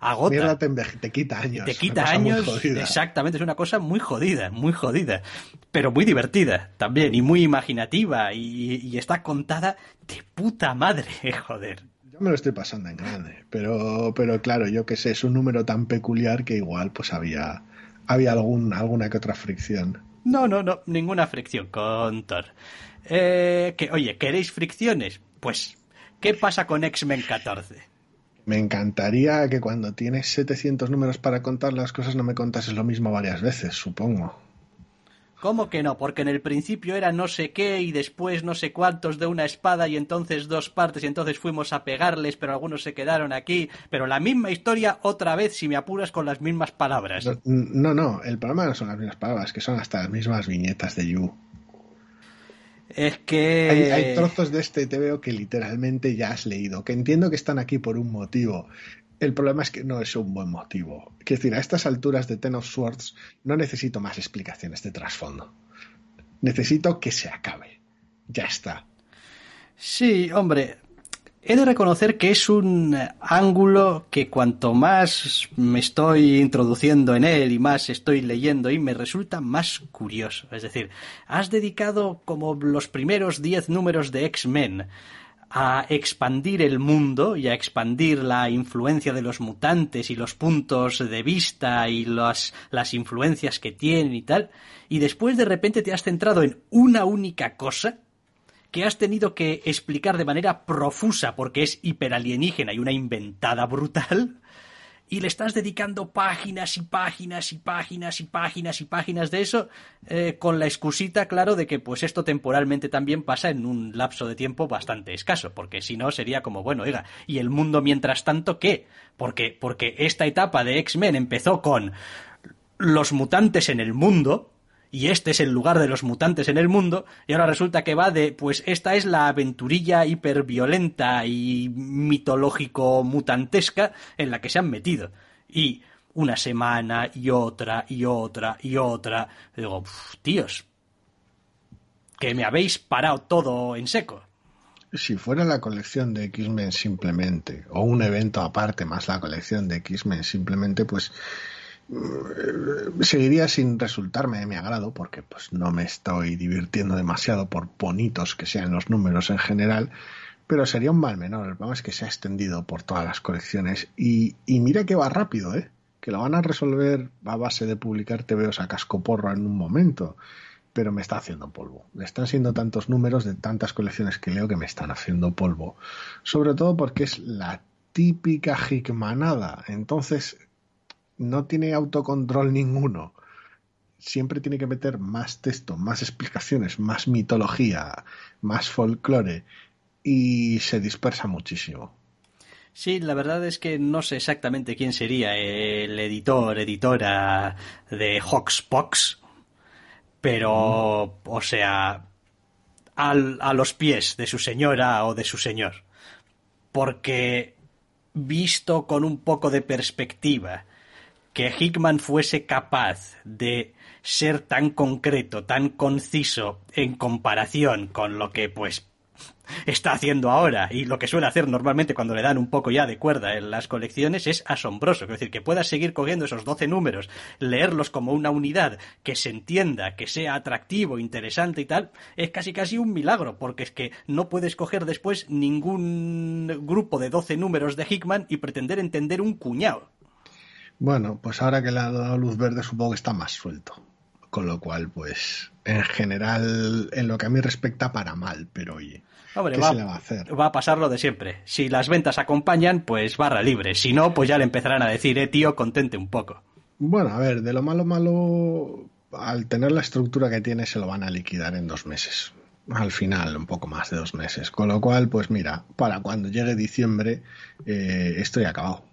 Speaker 2: agota.
Speaker 3: Mierda te, quita años.
Speaker 2: Te quita años, exactamente, es una cosa muy jodida, muy jodida, pero muy divertida también y muy imaginativa y, y está contada de puta madre, joder.
Speaker 3: Yo me lo estoy pasando en grande, pero, pero claro, yo que sé, es un número tan peculiar que igual pues había, había algún, alguna que otra fricción.
Speaker 2: No, no, no, ninguna fricción con Thor. Eh, que, oye, ¿queréis fricciones? Pues, ¿qué pasa con X-Men 14?
Speaker 3: Me encantaría que cuando tienes 700 números para contar las cosas no me contases lo mismo varias veces, supongo.
Speaker 2: ¿Cómo que no? Porque en el principio era no sé qué y después no sé cuántos de una espada y entonces dos partes y entonces fuimos a pegarles, pero algunos se quedaron aquí. Pero la misma historia otra vez si me apuras con las mismas palabras.
Speaker 3: No, no, no, el problema no son las mismas palabras, que son hasta las mismas viñetas de Yu.
Speaker 2: Es que...
Speaker 3: Hay, hay trozos de este TVO que literalmente ya has leído, que entiendo que están aquí por un motivo. El problema es que no es un buen motivo. Quiero decir, a estas alturas de Ten of Swords no necesito más explicaciones de trasfondo. Necesito que se acabe. Ya está.
Speaker 2: Sí, hombre, he de reconocer que es un ángulo que cuanto más me estoy introduciendo en él y más estoy leyendo y me resulta más curioso. Es decir, has dedicado como los primeros 10 números de X-Men a expandir el mundo y a expandir la influencia de los mutantes y los puntos de vista y las, las influencias que tienen y tal, y después de repente te has centrado en una única cosa que has tenido que explicar de manera profusa porque es hiperalienígena y una inventada brutal, y le estás dedicando páginas y páginas y páginas y páginas y páginas de eso, eh, con la excusita, claro, de que pues esto temporalmente también pasa en un lapso de tiempo bastante escaso, porque si no sería como, bueno, oiga, ¿y el mundo mientras tanto qué? Porque, porque esta etapa de X-Men empezó con los mutantes en el mundo, y este es el lugar de los mutantes en el mundo, y ahora resulta que va de, pues esta es la aventurilla hiperviolenta y mitológico mutantesca en la que se han metido. Y una semana y otra y otra y otra. Digo, tíos, que me habéis parado todo en seco.
Speaker 3: Si fuera la colección de X-Men simplemente, o un evento aparte más la colección de X-Men simplemente, pues seguiría sin resultarme de mi agrado porque pues no me estoy divirtiendo demasiado por bonitos que sean los números en general pero sería un mal menor el problema es que se ha extendido por todas las colecciones y, mira que va rápido eh que lo van a resolver a base de publicar TVOs a cascoporro en un momento pero me está haciendo polvo. Están siendo tantos números de tantas colecciones que leo que me están haciendo polvo. Sobre todo porque es la típica hickmanada. Entonces, no tiene autocontrol ninguno. Siempre tiene que meter más texto, más explicaciones, más mitología, más folclore y se dispersa muchísimo.
Speaker 2: Sí, la verdad es que no sé exactamente quién sería el editor, editora de Hoxpox, pero, o sea, a los pies de su señora o de su señor. Porque, visto con un poco de perspectiva, que Hickman fuese capaz de ser tan concreto, tan conciso en comparación con lo que pues está haciendo ahora y lo que suele hacer normalmente cuando le dan un poco ya de cuerda en las colecciones es asombroso. Es decir, que puedas seguir cogiendo esos 12 números, leerlos como una unidad, que se entienda, que sea atractivo, interesante y tal, es casi casi un milagro, porque es que no puedes coger después ningún grupo de 12 números de Hickman y pretender entender un cuñado.
Speaker 3: Bueno, pues ahora que le ha dado luz verde supongo que está más suelto. Con lo cual, pues, en general, en lo que a mí respecta, para mal, pero oye,
Speaker 2: Hombre,
Speaker 3: ¿qué
Speaker 2: va,
Speaker 3: se le va a hacer?
Speaker 2: va a pasar lo de siempre. Si las ventas acompañan, pues barra libre. Si no, pues ya le empezarán a decir, eh, tío, contente un poco.
Speaker 3: Bueno, a ver, de lo malo malo, al tener la estructura que tiene, se lo van a liquidar en dos meses. Al final, un poco más de dos meses. Con lo cual, pues mira, para cuando llegue diciembre, eh, estoy acabado.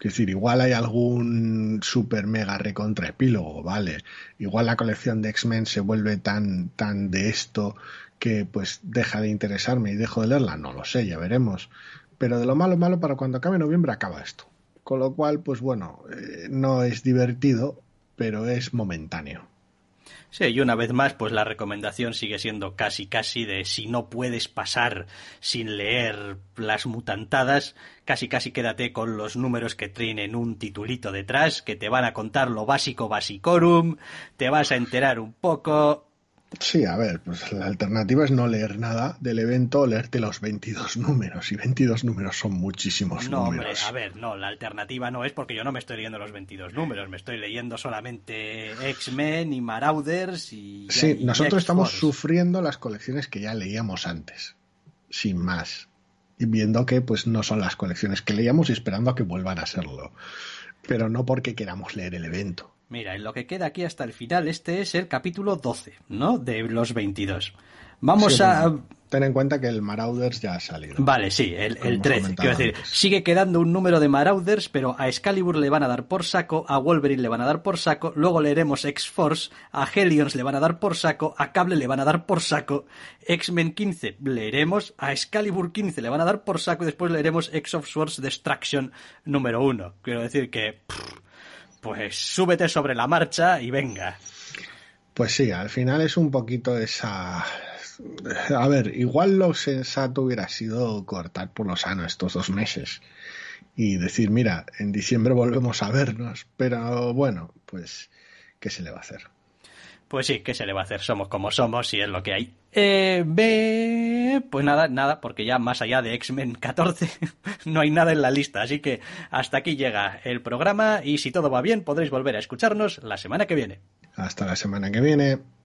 Speaker 3: Es decir, igual hay algún super mega recontra epílogo, ¿vale? Igual la colección de X-Men se vuelve tan, tan de esto que pues deja de interesarme y dejo de leerla, no lo sé, ya veremos. Pero de lo malo malo para cuando acabe noviembre acaba esto. Con lo cual, pues bueno, eh, no es divertido, pero es momentáneo.
Speaker 2: Sí, y una vez más, pues la recomendación sigue siendo casi casi de si no puedes pasar sin leer las mutantadas, casi casi quédate con los números que tienen un titulito detrás, que te van a contar lo básico basicorum, te vas a enterar un poco,
Speaker 3: Sí, a ver, pues la alternativa es no leer nada del evento o leerte los 22 números. Y 22 números son muchísimos
Speaker 2: No, hombre,
Speaker 3: números.
Speaker 2: a ver, no, la alternativa no es porque yo no me estoy leyendo los 22 números, me estoy leyendo solamente X-Men y Marauders y...
Speaker 3: Sí,
Speaker 2: y
Speaker 3: nosotros estamos sufriendo las colecciones que ya leíamos antes. Sin más. y viendo que pues no son las colecciones que leíamos y esperando a que vuelvan a serlo. Pero no porque queramos leer el evento.
Speaker 2: Mira, en lo que queda aquí hasta el final, este es el capítulo 12, ¿no? De los 22. Vamos
Speaker 3: Sí,
Speaker 2: a...
Speaker 3: Ten en cuenta que el Marauders ya ha salido.
Speaker 2: Vale, sí, el,
Speaker 3: Como
Speaker 2: el 13.
Speaker 3: comentaba
Speaker 2: Quiero decir, sigue quedando un número de Marauders, pero a Excalibur le van a dar por saco, a Wolverine le van a dar por saco, luego leeremos X-Force, a Helions le van a dar por saco, a Cable le van a dar por saco, X-Men 15 leeremos, a Excalibur 15 le van a dar por saco y después leeremos X of Swords Destruction número 1. Quiero decir que... pff, Pues súbete sobre la marcha y venga.
Speaker 3: Pues sí, al final es un poquito esa... A ver, igual lo sensato hubiera sido cortar por lo sano estos dos meses y decir, mira, en diciembre volvemos a vernos, pero bueno, pues, ¿qué se le va a hacer?
Speaker 2: Pues sí, ¿qué se le va a hacer? Somos como somos y es lo que hay. Eh, ve... Pues nada, nada, porque ya más allá de X-Men 14 no hay nada en la lista, así que hasta aquí llega el programa y si todo va bien podréis volver a escucharnos la semana que viene.
Speaker 3: Hasta la semana que viene.